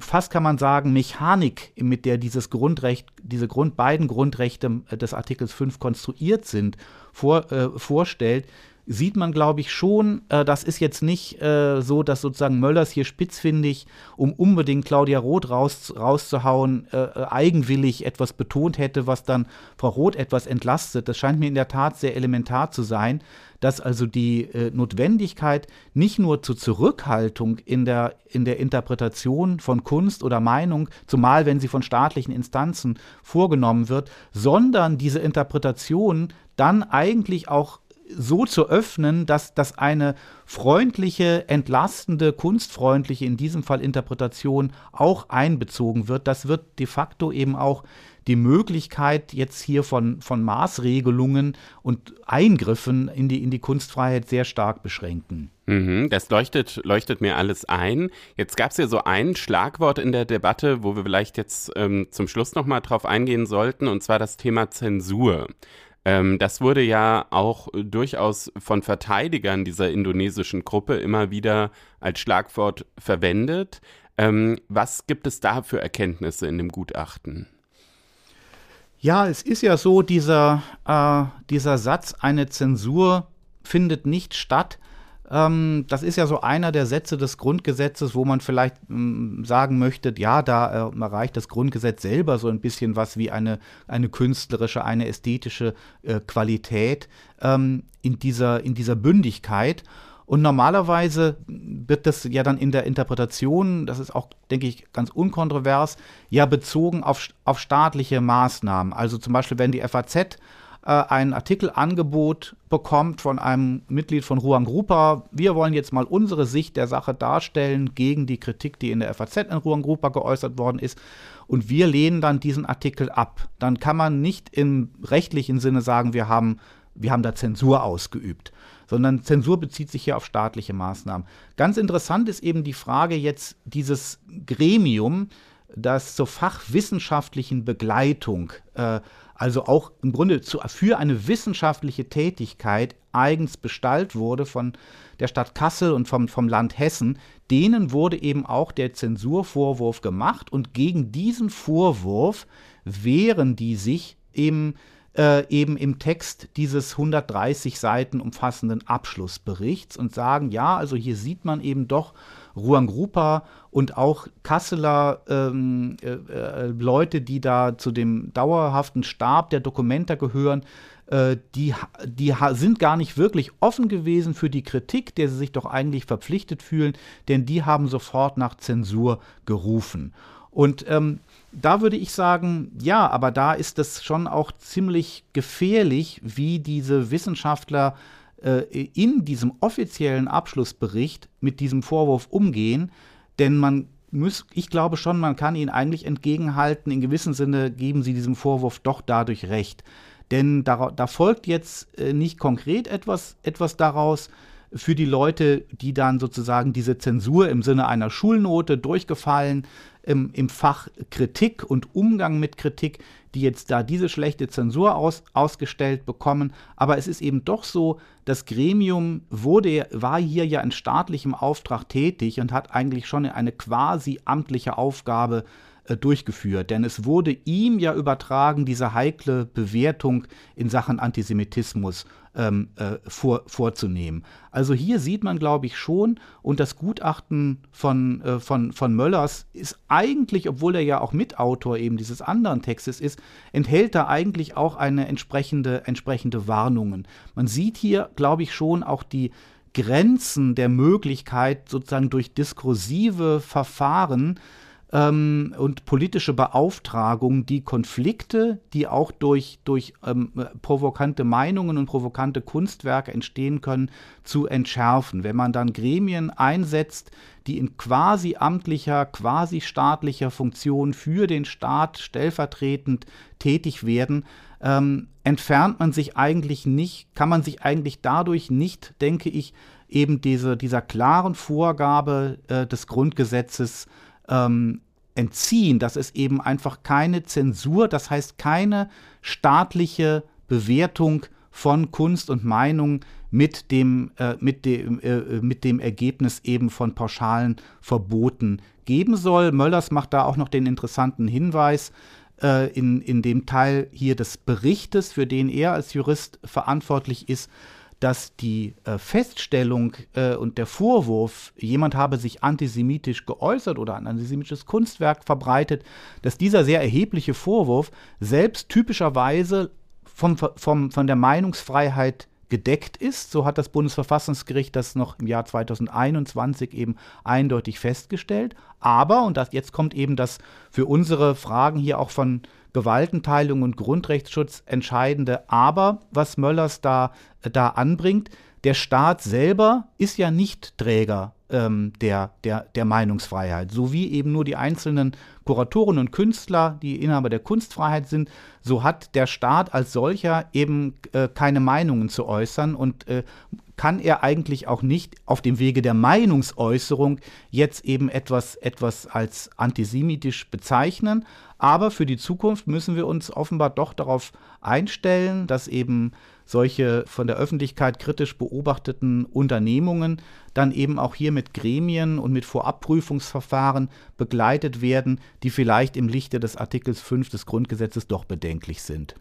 fast kann man sagen, Mechanik, mit der dieses Grundrecht, diese Grund, beiden Grundrechte äh, des Artikels 5 konstruiert sind, vor, äh, vorstellt, sieht man, glaube ich, schon, äh, das ist jetzt nicht äh, so, dass sozusagen Möllers hier spitzfindig, um unbedingt Claudia Roth raus, rauszuhauen, äh, äh, eigenwillig etwas betont hätte, was dann Frau Roth etwas entlastet. Das scheint mir in der Tat sehr elementar zu sein, dass also die äh, Notwendigkeit nicht nur zur Zurückhaltung in der, in der Interpretation von Kunst oder Meinung, zumal wenn sie von staatlichen Instanzen vorgenommen wird, sondern diese Interpretation dann eigentlich auch so zu öffnen, dass, dass eine freundliche, entlastende, kunstfreundliche, in diesem Fall Interpretation auch einbezogen wird. Das wird de facto eben auch die Möglichkeit jetzt hier von, von Maßregelungen und Eingriffen in die, in die Kunstfreiheit sehr stark beschränken. Mhm, das leuchtet, leuchtet mir alles ein. Jetzt gab es ja so ein Schlagwort in der Debatte, wo wir vielleicht jetzt ähm, zum Schluss nochmal drauf eingehen sollten, und zwar das Thema Zensur. Ähm, das wurde ja auch durchaus von Verteidigern dieser indonesischen Gruppe immer wieder als Schlagwort verwendet. Ähm, was gibt es da für Erkenntnisse in dem Gutachten? Ja, es ist ja so, dieser, äh, dieser Satz, eine Zensur findet nicht statt. Ähm, das ist ja so einer der Sätze des Grundgesetzes, wo man vielleicht ähm, sagen möchte, ja, da äh, erreicht das Grundgesetz selber so ein bisschen was wie eine, eine künstlerische, eine ästhetische äh, Qualität ähm, in, dieser, in dieser Bündigkeit. Und normalerweise wird das ja dann in der Interpretation, das ist auch, denke ich, ganz unkontrovers, ja bezogen auf, auf staatliche Maßnahmen. Also zum Beispiel, wenn die FAZ äh, ein Artikelangebot bekommt von einem Mitglied von Ruang Grupa, wir wollen jetzt mal unsere Sicht der Sache darstellen gegen die Kritik, die in der FAZ in Ruang Grupa geäußert worden ist, und wir lehnen dann diesen Artikel ab. Dann kann man nicht im rechtlichen Sinne sagen, wir haben, wir haben da Zensur ausgeübt sondern Zensur bezieht sich hier auf staatliche Maßnahmen. Ganz interessant ist eben die Frage jetzt dieses Gremium, das zur fachwissenschaftlichen Begleitung, äh, also auch im Grunde zu, für eine wissenschaftliche Tätigkeit eigens bestallt wurde von der Stadt Kassel und vom, vom Land Hessen, denen wurde eben auch der Zensurvorwurf gemacht und gegen diesen Vorwurf wehren die sich eben äh, eben im Text dieses 130 Seiten umfassenden Abschlussberichts und sagen, ja, also hier sieht man eben doch Ruangrupa und auch Kasseler ähm, äh, äh, Leute, die da zu dem dauerhaften Stab der Dokumenta gehören, äh, die, die sind gar nicht wirklich offen gewesen für die Kritik, der sie sich doch eigentlich verpflichtet fühlen, denn die haben sofort nach Zensur gerufen. Und ähm, da würde ich sagen, ja, aber da ist es schon auch ziemlich gefährlich, wie diese Wissenschaftler äh, in diesem offiziellen Abschlussbericht mit diesem Vorwurf umgehen, denn man muss, ich glaube schon, man kann ihnen eigentlich entgegenhalten, in gewissem Sinne geben sie diesem Vorwurf doch dadurch recht. Denn da, da folgt jetzt äh, nicht konkret etwas, etwas daraus, für die Leute, die dann sozusagen diese Zensur im Sinne einer Schulnote durchgefallen im, im Fach Kritik und Umgang mit Kritik, die jetzt da diese schlechte Zensur aus, ausgestellt bekommen. Aber es ist eben doch so, das Gremium wurde, war hier ja in staatlichem Auftrag tätig und hat eigentlich schon eine quasi amtliche Aufgabe äh, durchgeführt. Denn es wurde ihm ja übertragen, diese heikle Bewertung in Sachen Antisemitismus ähm, äh, vor, vorzunehmen. Also hier sieht man, glaube ich, schon, und das Gutachten von, äh, von, von Möllers ist eigentlich, obwohl er ja auch Mitautor eben dieses anderen Textes ist, enthält da eigentlich auch eine entsprechende, entsprechende Warnungen. Man sieht hier, glaube ich, schon auch die Grenzen der Möglichkeit, sozusagen durch diskursive Verfahren ähm, und politische Beauftragung, die Konflikte, die auch durch, durch ähm, provokante Meinungen und provokante Kunstwerke entstehen können, zu entschärfen. Wenn man dann Gremien einsetzt, die in quasi amtlicher, quasi staatlicher Funktion für den Staat stellvertretend tätig werden, ähm, entfernt man sich eigentlich nicht, kann man sich eigentlich dadurch nicht, denke ich, eben diese, dieser klaren Vorgabe äh, des Grundgesetzes ähm, entziehen, dass es eben einfach keine Zensur, das heißt keine staatliche Bewertung von Kunst und Meinung mit dem, äh, mit, dem, äh, mit dem Ergebnis eben von pauschalen Verboten geben soll. Möllers macht da auch noch den interessanten Hinweis, äh, in, in dem Teil hier des Berichtes, für den er als Jurist verantwortlich ist, dass die äh, Feststellung äh, und der Vorwurf, jemand habe sich antisemitisch geäußert oder ein antisemitisches Kunstwerk verbreitet, dass dieser sehr erhebliche Vorwurf selbst typischerweise vom, vom, von der Meinungsfreiheit gedeckt ist. So hat das Bundesverfassungsgericht das noch im Jahr 2021 eben eindeutig festgestellt. Aber, und das, jetzt kommt eben das für unsere Fragen hier auch von Gewaltenteilung und Grundrechtsschutz entscheidende Aber, was Möllers da, da anbringt. Der Staat selber ist ja nicht Träger ähm, der, der, der Meinungsfreiheit. So wie eben nur die einzelnen Kuratoren und Künstler, die Inhaber der Kunstfreiheit sind, so hat der Staat als solcher eben äh, keine Meinungen zu äußern und äh, kann er eigentlich auch nicht auf dem Wege der Meinungsäußerung jetzt eben etwas, etwas als antisemitisch bezeichnen. Aber für die Zukunft müssen wir uns offenbar doch darauf einstellen, dass eben solche von der Öffentlichkeit kritisch beobachteten Unternehmungen dann eben auch hier mit Gremien und mit Vorabprüfungsverfahren begleitet werden, die vielleicht im Lichte des Artikels 5 des Grundgesetzes doch bedenklich sind.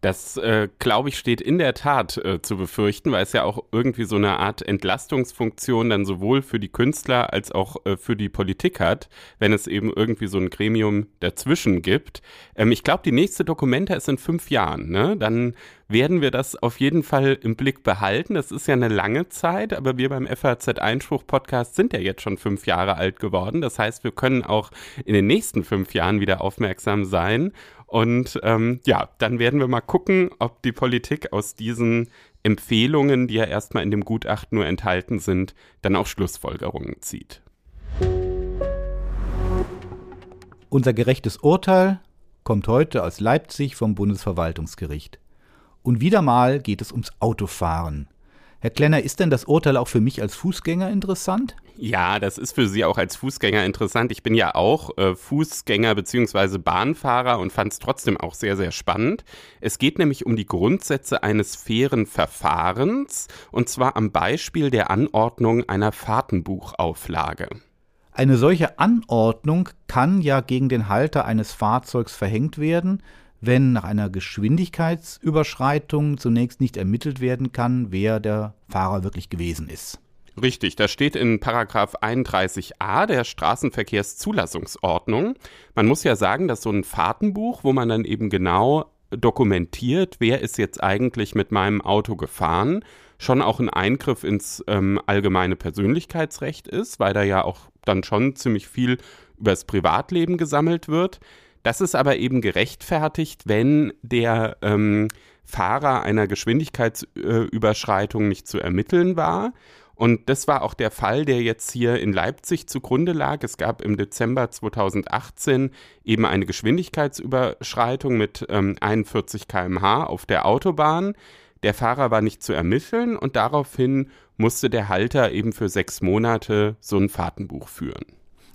Das, äh, glaube ich, steht in der Tat äh, zu befürchten, weil es ja auch irgendwie so eine Art Entlastungsfunktion dann sowohl für die Künstler als auch äh, für die Politik hat, wenn es eben irgendwie so ein Gremium dazwischen gibt. Ähm, ich glaube, die nächste Dokumente ist in fünf Jahren. Ne? Dann werden wir das auf jeden Fall im Blick behalten. Das ist ja eine lange Zeit, aber wir beim FAZ Einspruch Podcast sind ja jetzt schon fünf Jahre alt geworden. Das heißt, wir können auch in den nächsten fünf Jahren wieder aufmerksam sein und ähm, ja, dann werden wir mal gucken, ob die Politik aus diesen Empfehlungen, die ja erstmal in dem Gutachten nur enthalten sind, dann auch Schlussfolgerungen zieht. Unser gerechtes Urteil kommt heute aus Leipzig vom Bundesverwaltungsgericht. Und wieder mal geht es ums Autofahren. Herr Klenner, ist denn das Urteil auch für mich als Fußgänger interessant? Ja, das ist für Sie auch als Fußgänger interessant. Ich bin ja auch äh, Fußgänger bzw. Bahnfahrer und fand es trotzdem auch sehr, sehr spannend. Es geht nämlich um die Grundsätze eines fairen Verfahrens und zwar am Beispiel der Anordnung einer Fahrtenbuchauflage. Eine solche Anordnung kann ja gegen den Halter eines Fahrzeugs verhängt werden, wenn nach einer Geschwindigkeitsüberschreitung zunächst nicht ermittelt werden kann, wer der Fahrer wirklich gewesen ist. Richtig, das steht in Paragraph 31a der Straßenverkehrszulassungsordnung. Man muss ja sagen, dass so ein Fahrtenbuch, wo man dann eben genau dokumentiert, wer ist jetzt eigentlich mit meinem Auto gefahren, schon auch ein Eingriff ins ähm, allgemeine Persönlichkeitsrecht ist, weil da ja auch dann schon ziemlich viel über das Privatleben gesammelt wird. Das ist aber eben gerechtfertigt, wenn der ähm, Fahrer einer Geschwindigkeitsüberschreitung nicht zu ermitteln war. Und das war auch der Fall, der jetzt hier in Leipzig zugrunde lag. Es gab im Dezember 2018 eben eine Geschwindigkeitsüberschreitung mit ähm, 41 km/h auf der Autobahn. Der Fahrer war nicht zu ermitteln und daraufhin musste der Halter eben für sechs Monate so ein Fahrtenbuch führen.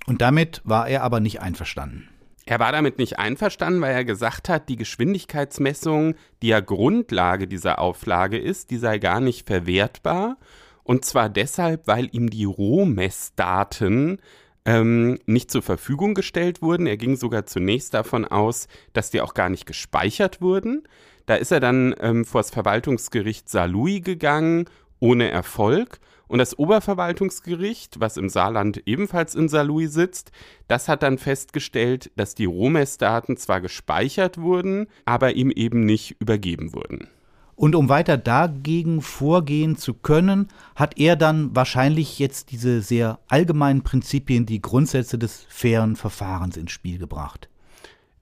Und damit war er aber nicht einverstanden. Er war damit nicht einverstanden, weil er gesagt hat, die Geschwindigkeitsmessung, die ja Grundlage dieser Auflage ist, die sei gar nicht verwertbar. Und zwar deshalb, weil ihm die Rohmessdaten ähm, nicht zur Verfügung gestellt wurden. Er ging sogar zunächst davon aus, dass die auch gar nicht gespeichert wurden. Da ist er dann ähm, vor das Verwaltungsgericht Saarlouis gegangen, ohne Erfolg. Und das Oberverwaltungsgericht, was im Saarland ebenfalls in Saarlouis sitzt, das hat dann festgestellt, dass die Rohmessdaten zwar gespeichert wurden, aber ihm eben nicht übergeben wurden. Und um weiter dagegen vorgehen zu können, hat er dann wahrscheinlich jetzt diese sehr allgemeinen Prinzipien, die Grundsätze des fairen Verfahrens ins Spiel gebracht.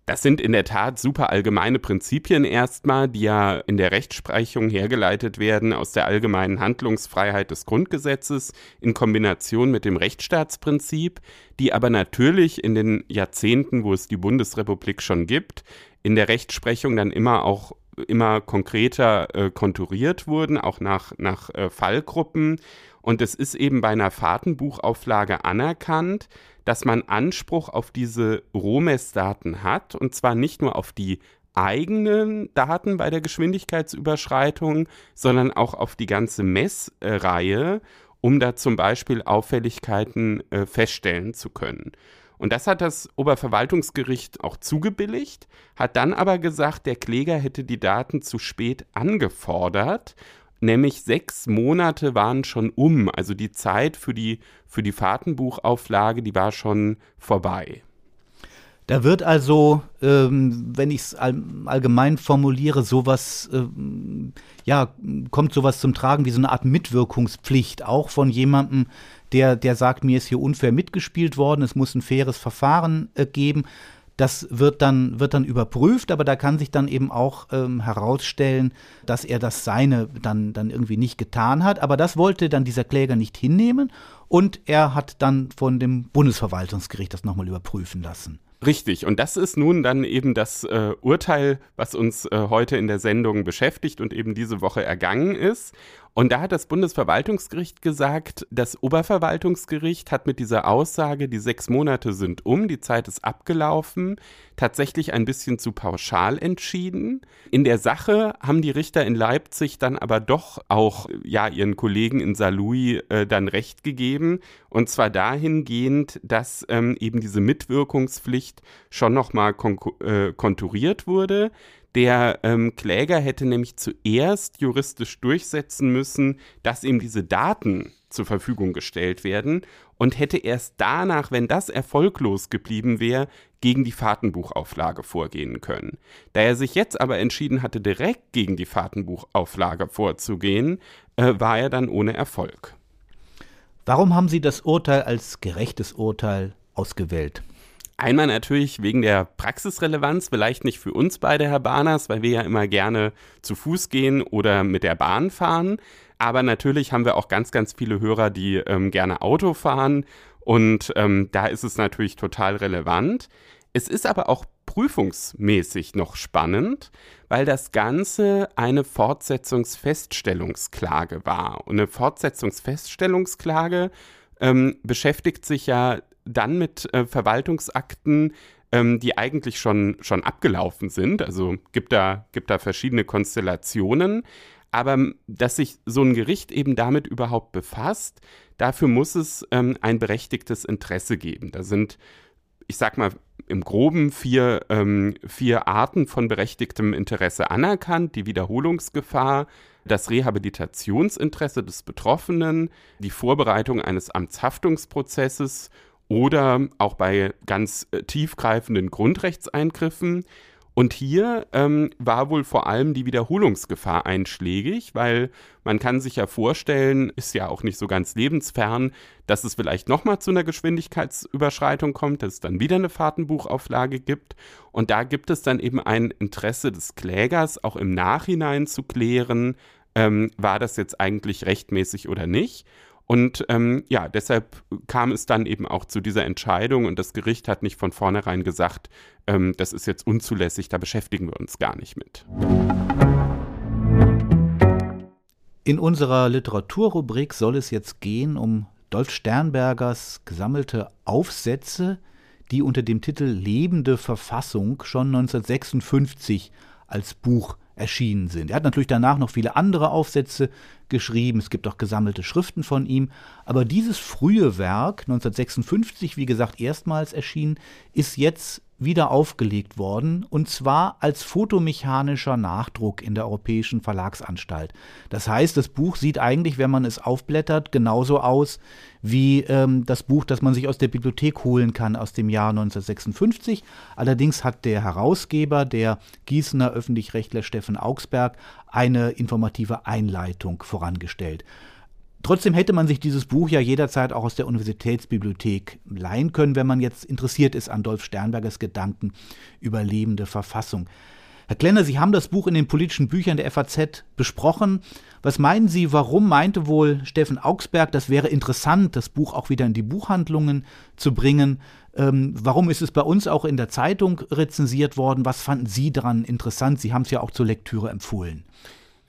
Das sind in der Tat super allgemeine Prinzipien erstmal, die ja in der Rechtsprechung hergeleitet werden aus der allgemeinen Handlungsfreiheit des Grundgesetzes in Kombination mit dem Rechtsstaatsprinzip, die aber natürlich in den Jahrzehnten, wo es die Bundesrepublik schon gibt, in der Rechtsprechung dann immer auch immer konkreter äh, konturiert wurden, auch nach, nach äh, Fallgruppen. Und es ist eben bei einer Fahrtenbuchauflage anerkannt, dass man Anspruch auf diese Rohmessdaten hat, und zwar nicht nur auf die eigenen Daten bei der Geschwindigkeitsüberschreitung, sondern auch auf die ganze Messreihe, um da zum Beispiel Auffälligkeiten äh, feststellen zu können. Und das hat das Oberverwaltungsgericht auch zugebilligt, hat dann aber gesagt, der Kläger hätte die Daten zu spät angefordert nämlich sechs Monate waren schon um. Also die Zeit für die, für die Fahrtenbuchauflage, die war schon vorbei. Da wird also, ähm, wenn ich es all, allgemein formuliere, sowas, ähm, ja, kommt sowas zum Tragen wie so eine Art Mitwirkungspflicht, auch von jemandem, der, der sagt, mir ist hier unfair mitgespielt worden, es muss ein faires Verfahren äh, geben. Das wird dann, wird dann überprüft, aber da kann sich dann eben auch ähm, herausstellen, dass er das Seine dann, dann irgendwie nicht getan hat. Aber das wollte dann dieser Kläger nicht hinnehmen und er hat dann von dem Bundesverwaltungsgericht das nochmal überprüfen lassen. Richtig, und das ist nun dann eben das äh, Urteil, was uns äh, heute in der Sendung beschäftigt und eben diese Woche ergangen ist. Und da hat das Bundesverwaltungsgericht gesagt, das Oberverwaltungsgericht hat mit dieser Aussage, die sechs Monate sind um, die Zeit ist abgelaufen, tatsächlich ein bisschen zu pauschal entschieden. In der Sache haben die Richter in Leipzig dann aber doch auch ja ihren Kollegen in Saarlouis äh, dann recht gegeben und zwar dahingehend, dass ähm, eben diese Mitwirkungspflicht schon nochmal äh, konturiert wurde. Der ähm, Kläger hätte nämlich zuerst juristisch durchsetzen müssen, dass ihm diese Daten zur Verfügung gestellt werden und hätte erst danach, wenn das erfolglos geblieben wäre, gegen die Fahrtenbuchauflage vorgehen können. Da er sich jetzt aber entschieden hatte, direkt gegen die Fahrtenbuchauflage vorzugehen, äh, war er dann ohne Erfolg. Warum haben Sie das Urteil als gerechtes Urteil ausgewählt? Einmal natürlich wegen der Praxisrelevanz, vielleicht nicht für uns beide, Herr Barners, weil wir ja immer gerne zu Fuß gehen oder mit der Bahn fahren. Aber natürlich haben wir auch ganz, ganz viele Hörer, die ähm, gerne Auto fahren. Und ähm, da ist es natürlich total relevant. Es ist aber auch prüfungsmäßig noch spannend, weil das Ganze eine Fortsetzungsfeststellungsklage war. Und eine Fortsetzungsfeststellungsklage ähm, beschäftigt sich ja dann mit äh, Verwaltungsakten, ähm, die eigentlich schon, schon abgelaufen sind. Also gibt da, gibt da verschiedene Konstellationen. Aber dass sich so ein Gericht eben damit überhaupt befasst, dafür muss es ähm, ein berechtigtes Interesse geben. Da sind, ich sag mal, im Groben vier, ähm, vier Arten von berechtigtem Interesse anerkannt. Die Wiederholungsgefahr, das Rehabilitationsinteresse des Betroffenen, die Vorbereitung eines Amtshaftungsprozesses oder auch bei ganz äh, tiefgreifenden Grundrechtseingriffen. Und hier ähm, war wohl vor allem die Wiederholungsgefahr einschlägig, weil man kann sich ja vorstellen, ist ja auch nicht so ganz lebensfern, dass es vielleicht nochmal zu einer Geschwindigkeitsüberschreitung kommt, dass es dann wieder eine Fahrtenbuchauflage gibt. Und da gibt es dann eben ein Interesse des Klägers, auch im Nachhinein zu klären, ähm, war das jetzt eigentlich rechtmäßig oder nicht. Und ähm, ja, deshalb kam es dann eben auch zu dieser Entscheidung und das Gericht hat nicht von vornherein gesagt, ähm, das ist jetzt unzulässig, da beschäftigen wir uns gar nicht mit. In unserer Literaturrubrik soll es jetzt gehen um Dolf Sternbergers gesammelte Aufsätze, die unter dem Titel Lebende Verfassung schon 1956 als Buch erschienen sind. Er hat natürlich danach noch viele andere Aufsätze geschrieben, es gibt auch gesammelte Schriften von ihm, aber dieses frühe Werk, 1956, wie gesagt, erstmals erschienen, ist jetzt wieder aufgelegt worden, und zwar als fotomechanischer Nachdruck in der Europäischen Verlagsanstalt. Das heißt, das Buch sieht eigentlich, wenn man es aufblättert, genauso aus wie ähm, das Buch, das man sich aus der Bibliothek holen kann aus dem Jahr 1956. Allerdings hat der Herausgeber, der Gießener Öffentlich-Rechtler Steffen Augsberg, eine informative Einleitung vorangestellt. Trotzdem hätte man sich dieses Buch ja jederzeit auch aus der Universitätsbibliothek leihen können, wenn man jetzt interessiert ist an Dolf Sternbergers Gedanken über lebende Verfassung. Herr Klenner, Sie haben das Buch in den politischen Büchern der FAZ besprochen. Was meinen Sie, warum meinte wohl Steffen Augsberg, das wäre interessant, das Buch auch wieder in die Buchhandlungen zu bringen? Ähm, warum ist es bei uns auch in der Zeitung rezensiert worden? Was fanden Sie daran interessant? Sie haben es ja auch zur Lektüre empfohlen.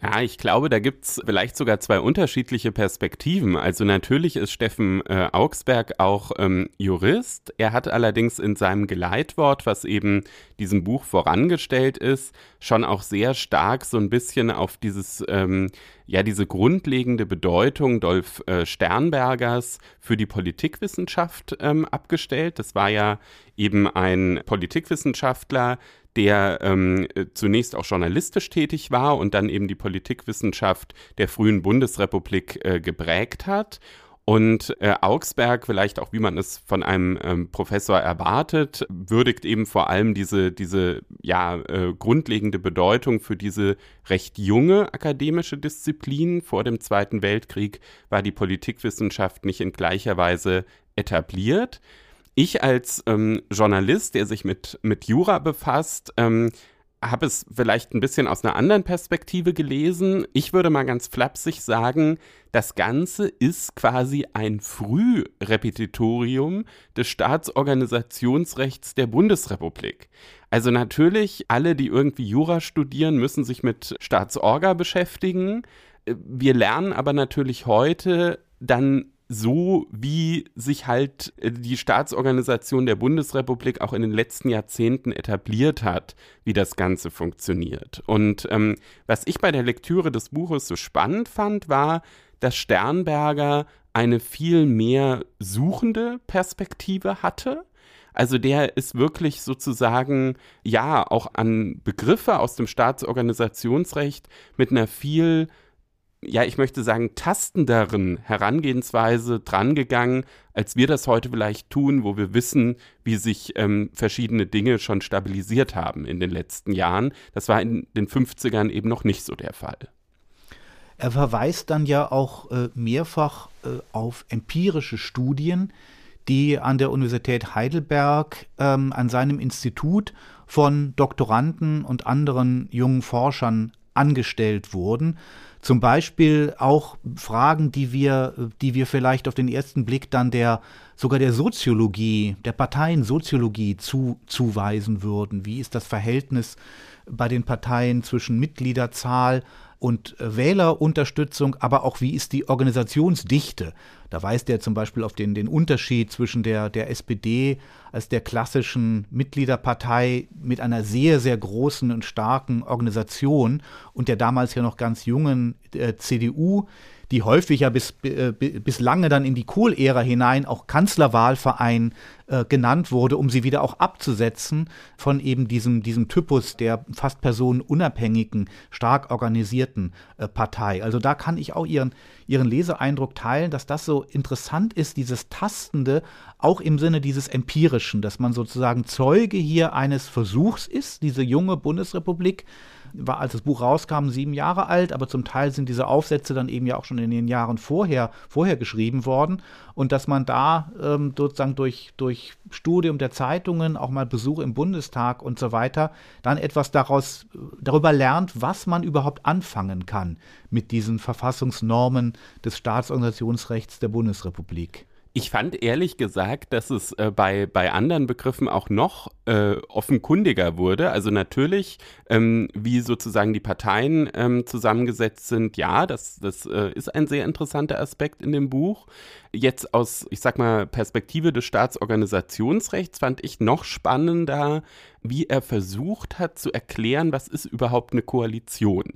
Ja, ich glaube, da gibt's vielleicht sogar zwei unterschiedliche Perspektiven. Also natürlich ist Steffen äh, Augsberg auch ähm, Jurist. Er hat allerdings in seinem Geleitwort, was eben diesem Buch vorangestellt ist, schon auch sehr stark so ein bisschen auf dieses, ähm, ja, diese grundlegende Bedeutung Dolf äh, Sternbergers für die Politikwissenschaft ähm, abgestellt. Das war ja eben ein Politikwissenschaftler, der ähm, zunächst auch journalistisch tätig war und dann eben die Politikwissenschaft der frühen Bundesrepublik äh, geprägt hat. Und äh, Augsberg, vielleicht auch wie man es von einem ähm, Professor erwartet, würdigt eben vor allem diese, diese ja, äh, grundlegende Bedeutung für diese recht junge akademische Disziplin. Vor dem Zweiten Weltkrieg war die Politikwissenschaft nicht in gleicher Weise etabliert. Ich als ähm, Journalist, der sich mit, mit Jura befasst, ähm, habe es vielleicht ein bisschen aus einer anderen Perspektive gelesen. Ich würde mal ganz flapsig sagen, das Ganze ist quasi ein Frührepetitorium des Staatsorganisationsrechts der Bundesrepublik. Also natürlich, alle, die irgendwie Jura studieren, müssen sich mit Staatsorga beschäftigen. Wir lernen aber natürlich heute dann so, wie sich halt äh, die Staatsorganisation der Bundesrepublik auch in den letzten Jahrzehnten etabliert hat, wie das Ganze funktioniert. Und ähm, was ich bei der Lektüre des Buches so spannend fand, war, dass Sternberger eine viel mehr suchende Perspektive hatte. Also der ist wirklich sozusagen, ja, auch an Begriffe aus dem Staatsorganisationsrecht mit einer viel ja, ich möchte sagen, tastenderen Herangehensweise drangegangen, als wir das heute vielleicht tun, wo wir wissen, wie sich ähm, verschiedene Dinge schon stabilisiert haben in den letzten Jahren. Das war in den 50ern eben noch nicht so der Fall. Er verweist dann ja auch äh, mehrfach äh, auf empirische Studien, die an der Universität Heidelberg ähm, an seinem Institut von Doktoranden und anderen jungen Forschern angestellt wurden. Zum Beispiel auch Fragen, die wir, die wir vielleicht auf den ersten Blick dann der sogar der Soziologie, der Parteiensoziologie zu, zuweisen würden. Wie ist das Verhältnis bei den Parteien zwischen Mitgliederzahl und äh, Wählerunterstützung, aber auch wie ist die Organisationsdichte. Da weist er zum Beispiel auf den, den Unterschied zwischen der, der SPD als der klassischen Mitgliederpartei mit einer sehr, sehr großen und starken Organisation und der damals ja noch ganz jungen äh, CDU, die häufig ja bis, äh, bis lange dann in die Kohl-Ära hinein auch Kanzlerwahlverein äh, genannt wurde, um sie wieder auch abzusetzen von eben diesem, diesem Typus der fast personenunabhängigen, stark organisierten äh, Partei. Also da kann ich auch ihren, ihren Leseeindruck teilen, dass das so interessant ist, dieses Tastende, auch im Sinne dieses Empirischen, dass man sozusagen Zeuge hier eines Versuchs ist, diese junge Bundesrepublik war, als das Buch rauskam, sieben Jahre alt, aber zum Teil sind diese Aufsätze dann eben ja auch schon in den Jahren vorher, vorher geschrieben worden. Und dass man da ähm, sozusagen durch, durch Studium der Zeitungen, auch mal Besuch im Bundestag und so weiter, dann etwas daraus, darüber lernt, was man überhaupt anfangen kann mit diesen Verfassungsnormen des Staatsorganisationsrechts der Bundesrepublik. Ich fand ehrlich gesagt, dass es äh, bei, bei anderen Begriffen auch noch äh, offenkundiger wurde. Also natürlich, ähm, wie sozusagen die Parteien ähm, zusammengesetzt sind, ja, das, das äh, ist ein sehr interessanter Aspekt in dem Buch. Jetzt aus, ich sag mal, Perspektive des Staatsorganisationsrechts fand ich noch spannender, wie er versucht hat zu erklären, was ist überhaupt eine Koalition.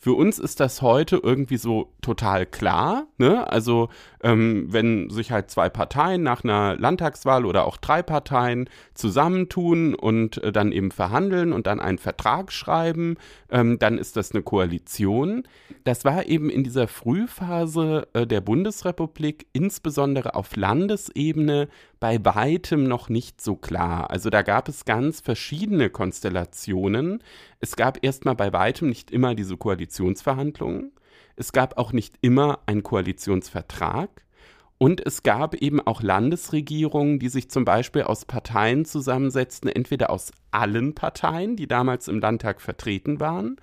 Für uns ist das heute irgendwie so total klar. Ne? Also ähm, wenn sich halt zwei Parteien nach einer Landtagswahl oder auch drei Parteien zusammentun und äh, dann eben verhandeln und dann einen Vertrag schreiben, ähm, dann ist das eine Koalition. Das war eben in dieser Frühphase äh, der Bundesrepublik, insbesondere auf Landesebene, bei weitem noch nicht so klar. Also da gab es ganz verschiedene Konstellationen. Es gab erstmal bei weitem nicht immer diese Koalitionsverhandlungen. Es gab auch nicht immer einen Koalitionsvertrag. Und es gab eben auch Landesregierungen, die sich zum Beispiel aus Parteien zusammensetzten, entweder aus allen Parteien, die damals im Landtag vertreten waren,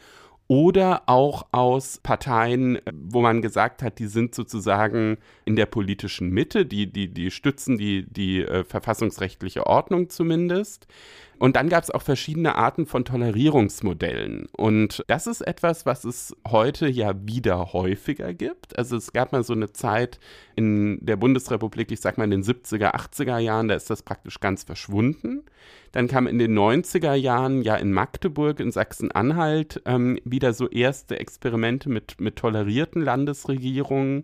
oder auch aus Parteien, wo man gesagt hat, die sind sozusagen in der politischen Mitte, die, die, die stützen die, die äh, verfassungsrechtliche Ordnung zumindest. Und dann gab es auch verschiedene Arten von Tolerierungsmodellen. Und das ist etwas, was es heute ja wieder häufiger gibt. Also es gab mal so eine Zeit in der Bundesrepublik, ich sag mal in den 70er, 80er Jahren, da ist das praktisch ganz verschwunden. Dann kam in den 90er Jahren ja in Magdeburg, in Sachsen-Anhalt, ähm, wieder so erste Experimente mit, mit tolerierten Landesregierungen.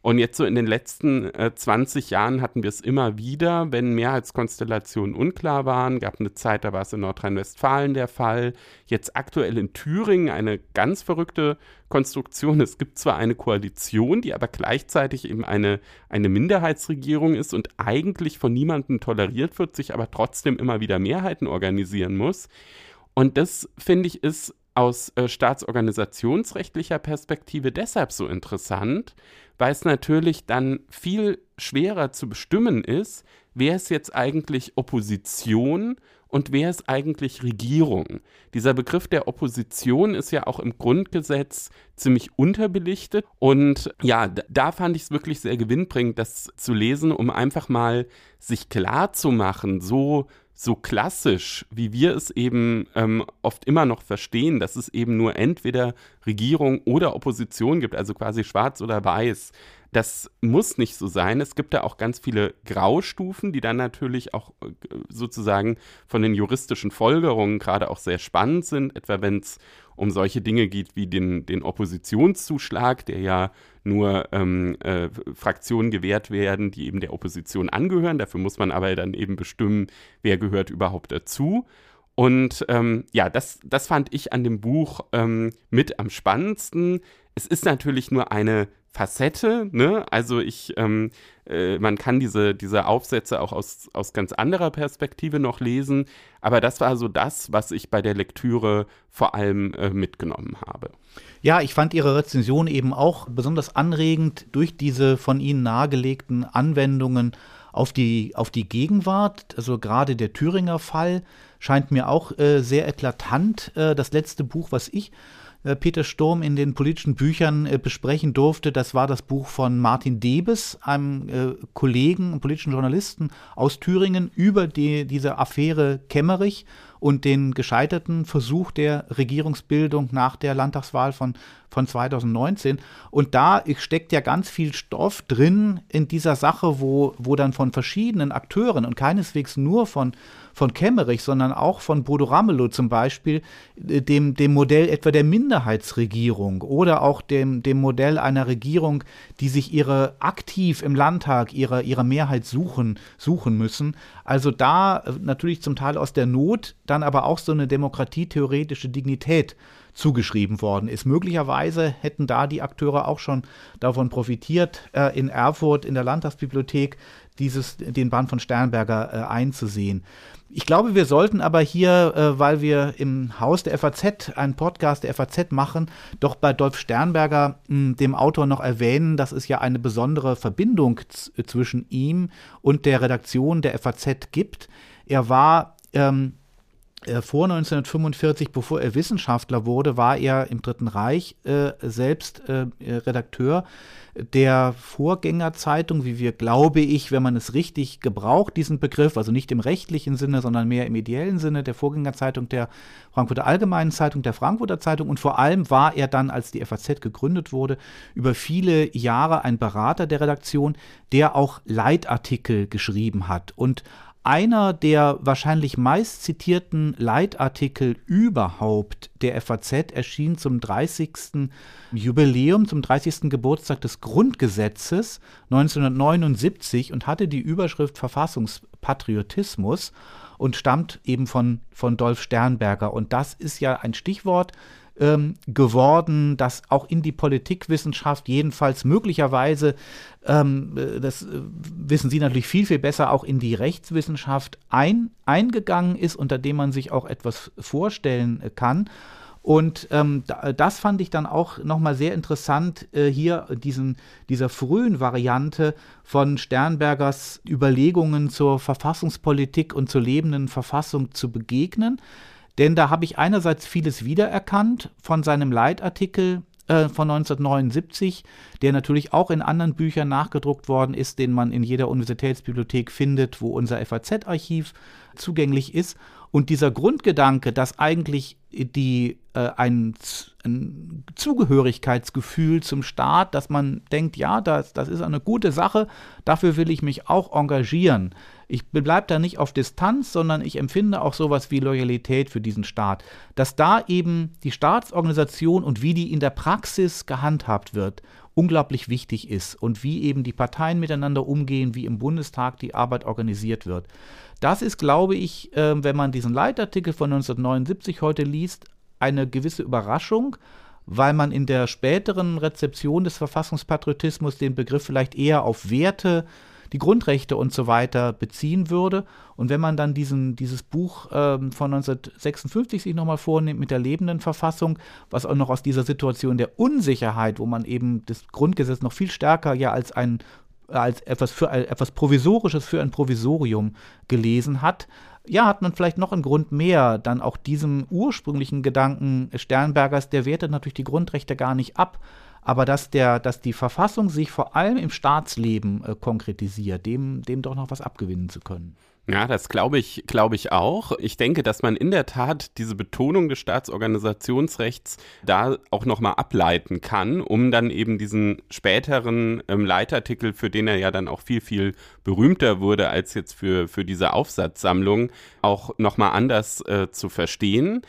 Und jetzt so in den letzten äh, 20 Jahren hatten wir es immer wieder, wenn Mehrheitskonstellationen unklar waren. Gab eine Zeit, da war es in Nordrhein-Westfalen der Fall. Jetzt aktuell in Thüringen eine ganz verrückte Konstruktion. Es gibt zwar eine Koalition, die aber gleichzeitig eben eine, eine Minderheitsregierung ist und eigentlich von niemandem toleriert wird, sich aber trotzdem immer wieder Mehrheiten organisieren muss. Und das, finde ich, ist aus äh, staatsorganisationsrechtlicher Perspektive deshalb so interessant, weil es natürlich dann viel schwerer zu bestimmen ist, wer ist jetzt eigentlich Opposition und wer ist eigentlich Regierung. Dieser Begriff der Opposition ist ja auch im Grundgesetz ziemlich unterbelichtet und ja, da fand ich es wirklich sehr gewinnbringend, das zu lesen, um einfach mal sich klar zu machen, so so klassisch, wie wir es eben ähm, oft immer noch verstehen, dass es eben nur entweder Regierung oder Opposition gibt, also quasi schwarz oder weiß. Das muss nicht so sein. Es gibt da auch ganz viele Graustufen, die dann natürlich auch äh, sozusagen von den juristischen Folgerungen gerade auch sehr spannend sind, etwa wenn es um solche Dinge geht wie den, den Oppositionszuschlag, der ja nur ähm, äh, Fraktionen gewährt werden, die eben der Opposition angehören. Dafür muss man aber dann eben bestimmen, wer gehört überhaupt dazu. Und ähm, ja, das, das fand ich an dem Buch ähm, mit am spannendsten. Es ist natürlich nur eine Facette, ne? Also ich, ähm, äh, man kann diese, diese Aufsätze auch aus, aus ganz anderer Perspektive noch lesen, aber das war so das, was ich bei der Lektüre vor allem äh, mitgenommen habe. Ja, ich fand Ihre Rezension eben auch besonders anregend durch diese von Ihnen nahegelegten Anwendungen auf die, auf die Gegenwart. Also gerade der Thüringer Fall scheint mir auch äh, sehr eklatant. Äh, das letzte Buch, was ich Peter Sturm in den politischen Büchern äh, besprechen durfte. Das war das Buch von Martin Debes, einem äh, Kollegen, einem politischen Journalisten aus Thüringen, über die, diese Affäre Kemmerich und den gescheiterten Versuch der Regierungsbildung nach der Landtagswahl von, von 2019. Und da steckt ja ganz viel Stoff drin in dieser Sache, wo, wo dann von verschiedenen Akteuren und keineswegs nur von, von Kemmerich, sondern auch von Bodo Ramelow zum Beispiel, äh, dem, dem Modell etwa der Minderheitsregierung oder auch dem, dem Modell einer Regierung, die sich ihre aktiv im Landtag ihre, ihre Mehrheit suchen, suchen müssen. Also da äh, natürlich zum Teil aus der Not, dann aber auch so eine demokratietheoretische Dignität zugeschrieben worden ist. Möglicherweise hätten da die Akteure auch schon davon profitiert, äh, in Erfurt in der Landtagsbibliothek dieses, den Band von Sternberger äh, einzusehen. Ich glaube, wir sollten aber hier, äh, weil wir im Haus der FAZ einen Podcast der FAZ machen, doch bei Dolf Sternberger, mh, dem Autor, noch erwähnen, dass es ja eine besondere Verbindung zwischen ihm und der Redaktion der FAZ gibt. Er war ähm, äh, vor 1945, bevor er Wissenschaftler wurde, war er im Dritten Reich äh, selbst äh, Redakteur der Vorgängerzeitung, wie wir, glaube ich, wenn man es richtig gebraucht, diesen Begriff, also nicht im rechtlichen Sinne, sondern mehr im ideellen Sinne, der Vorgängerzeitung der Frankfurter Allgemeinen Zeitung, der Frankfurter Zeitung. Und vor allem war er dann, als die FAZ gegründet wurde, über viele Jahre ein Berater der Redaktion, der auch Leitartikel geschrieben hat und einer der wahrscheinlich meist zitierten Leitartikel überhaupt der FAZ erschien zum 30. Jubiläum, zum 30. Geburtstag des Grundgesetzes 1979 und hatte die Überschrift Verfassungspatriotismus und stammt eben von, von Dolf Sternberger. Und das ist ja ein Stichwort, ähm, geworden, das auch in die Politikwissenschaft jedenfalls möglicherweise, ähm, äh, das äh, wissen Sie natürlich viel, viel besser, auch in die Rechtswissenschaft ein, eingegangen ist, unter dem man sich auch etwas vorstellen äh, kann. Und ähm, das fand ich dann auch nochmal sehr interessant, äh, hier diesen, dieser frühen Variante von Sternbergers Überlegungen zur Verfassungspolitik und zur lebenden Verfassung zu begegnen. Denn da habe ich einerseits vieles wiedererkannt von seinem Leitartikel äh, von 1979, der natürlich auch in anderen Büchern nachgedruckt worden ist, den man in jeder Universitätsbibliothek findet, wo unser FAZ-Archiv zugänglich ist. Und dieser Grundgedanke, dass eigentlich die äh, ein, ein, Zugehörigkeitsgefühl zum Staat, dass man denkt, ja, das, das ist eine gute Sache, dafür will ich mich auch engagieren. Ich bleibe da nicht auf Distanz, sondern ich empfinde auch sowas wie Loyalität für diesen Staat. Dass da eben die Staatsorganisation und wie die in der Praxis gehandhabt wird unglaublich wichtig ist und wie eben die Parteien miteinander umgehen, wie im Bundestag die Arbeit organisiert wird. Das ist, glaube ich, äh, wenn man diesen Leitartikel von 1979 heute liest, eine gewisse Überraschung, weil man in der späteren Rezeption des Verfassungspatriotismus den Begriff vielleicht eher auf Werte, die Grundrechte und so weiter beziehen würde. Und wenn man dann diesen, dieses Buch ähm, von 1956 sich nochmal vornimmt mit der lebenden Verfassung, was auch noch aus dieser Situation der Unsicherheit, wo man eben das Grundgesetz noch viel stärker ja als ein als etwas für etwas Provisorisches für ein Provisorium gelesen hat, ja, hat man vielleicht noch einen Grund mehr, dann auch diesem ursprünglichen Gedanken Sternbergers, der wertet natürlich die Grundrechte gar nicht ab, aber dass, der, dass die Verfassung sich vor allem im Staatsleben äh, konkretisiert, dem, dem doch noch was abgewinnen zu können. Ja, das glaube ich, glaube ich auch. Ich denke, dass man in der Tat diese Betonung des Staatsorganisationsrechts da auch nochmal ableiten kann, um dann eben diesen späteren ähm, Leitartikel, für den er ja dann auch viel, viel berühmter wurde als jetzt für, für diese Aufsatzsammlung, auch nochmal anders äh, zu verstehen.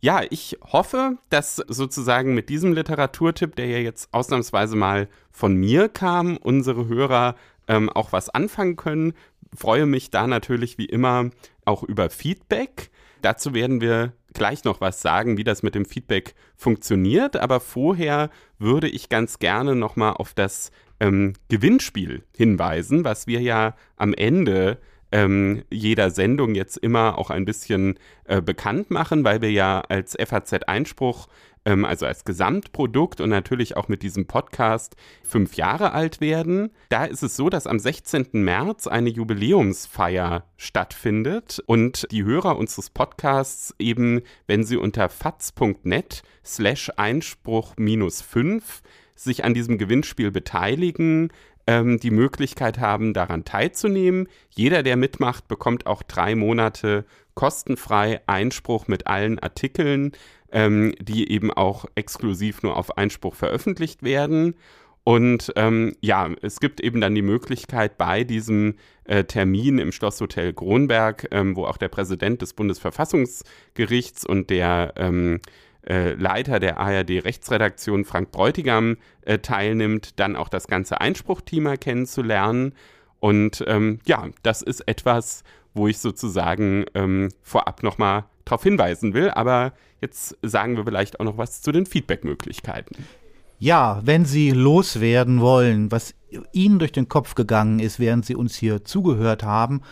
Ja, ich hoffe, dass sozusagen mit diesem Literaturtipp, der ja jetzt ausnahmsweise mal von mir kam, unsere Hörer ähm, auch was anfangen können freue mich da natürlich wie immer auch über Feedback. Dazu werden wir gleich noch was sagen, wie das mit dem Feedback funktioniert. Aber vorher würde ich ganz gerne nochmal auf das ähm, Gewinnspiel hinweisen, was wir ja am Ende ähm, jeder Sendung jetzt immer auch ein bisschen äh, bekannt machen, weil wir ja als FAZ Einspruch ähm, also als Gesamtprodukt und natürlich auch mit diesem Podcast fünf Jahre alt werden. Da ist es so, dass am 16. März eine Jubiläumsfeier stattfindet und die Hörer unseres Podcasts eben, wenn sie unter faz.net slash Einspruch minus 5 sich an diesem Gewinnspiel beteiligen, ähm, die Möglichkeit haben, daran teilzunehmen. Jeder, der mitmacht, bekommt auch drei Monate kostenfrei Einspruch mit allen Artikeln ähm, die eben auch exklusiv nur auf Einspruch veröffentlicht werden. Und ähm, ja, es gibt eben dann die Möglichkeit bei diesem äh, Termin im Schlosshotel Kronberg, ähm, wo auch der Präsident des Bundesverfassungsgerichts und der ähm, äh, Leiter der ARD-Rechtsredaktion Frank Bräutigam äh, teilnimmt, dann auch das ganze Einspruchteam kennenzulernen. Und ähm, ja, das ist etwas, wo ich sozusagen ähm, vorab nochmal darauf hinweisen will. Aber jetzt sagen wir vielleicht auch noch was zu den Feedback-Möglichkeiten. Ja, wenn Sie loswerden wollen, was Ihnen durch den Kopf gegangen ist, während Sie uns hier zugehört haben,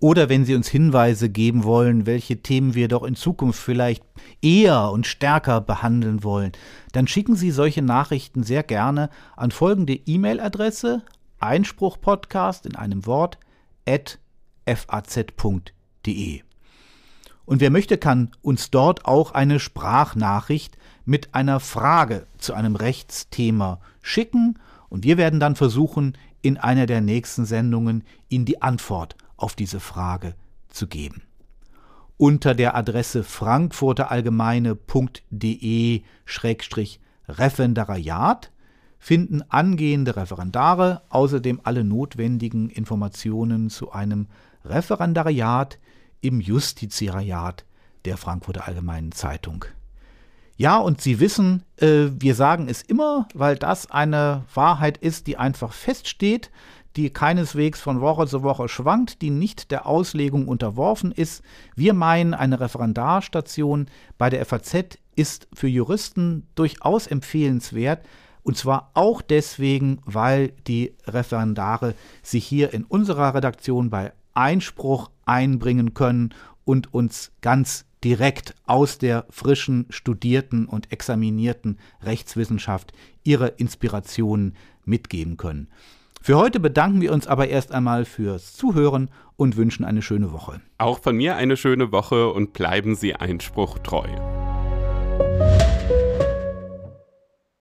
oder wenn Sie uns Hinweise geben wollen, welche Themen wir doch in Zukunft vielleicht eher und stärker behandeln wollen, dann schicken Sie solche Nachrichten sehr gerne an folgende E-Mail-Adresse Einspruchpodcast in einem Wort at faz.de. Und wer möchte, kann uns dort auch eine Sprachnachricht mit einer Frage zu einem Rechtsthema schicken und wir werden dann versuchen, in einer der nächsten Sendungen Ihnen die Antwort auf diese Frage zu geben. Unter der Adresse frankfurterallgemeine.de-referendariat finden angehende Referendare außerdem alle notwendigen Informationen zu einem Referendariat im Justizariat der Frankfurter Allgemeinen Zeitung. Ja, und Sie wissen, äh, wir sagen es immer, weil das eine Wahrheit ist, die einfach feststeht, die keineswegs von Woche zu Woche schwankt, die nicht der Auslegung unterworfen ist. Wir meinen, eine Referendarstation bei der FAZ ist für Juristen durchaus empfehlenswert, und zwar auch deswegen, weil die Referendare sich hier in unserer Redaktion bei Einspruch einbringen können und uns ganz direkt aus der frischen, studierten und examinierten Rechtswissenschaft ihre Inspirationen mitgeben können. Für heute bedanken wir uns aber erst einmal fürs Zuhören und wünschen eine schöne Woche. Auch von mir eine schöne Woche und bleiben Sie Einspruch treu.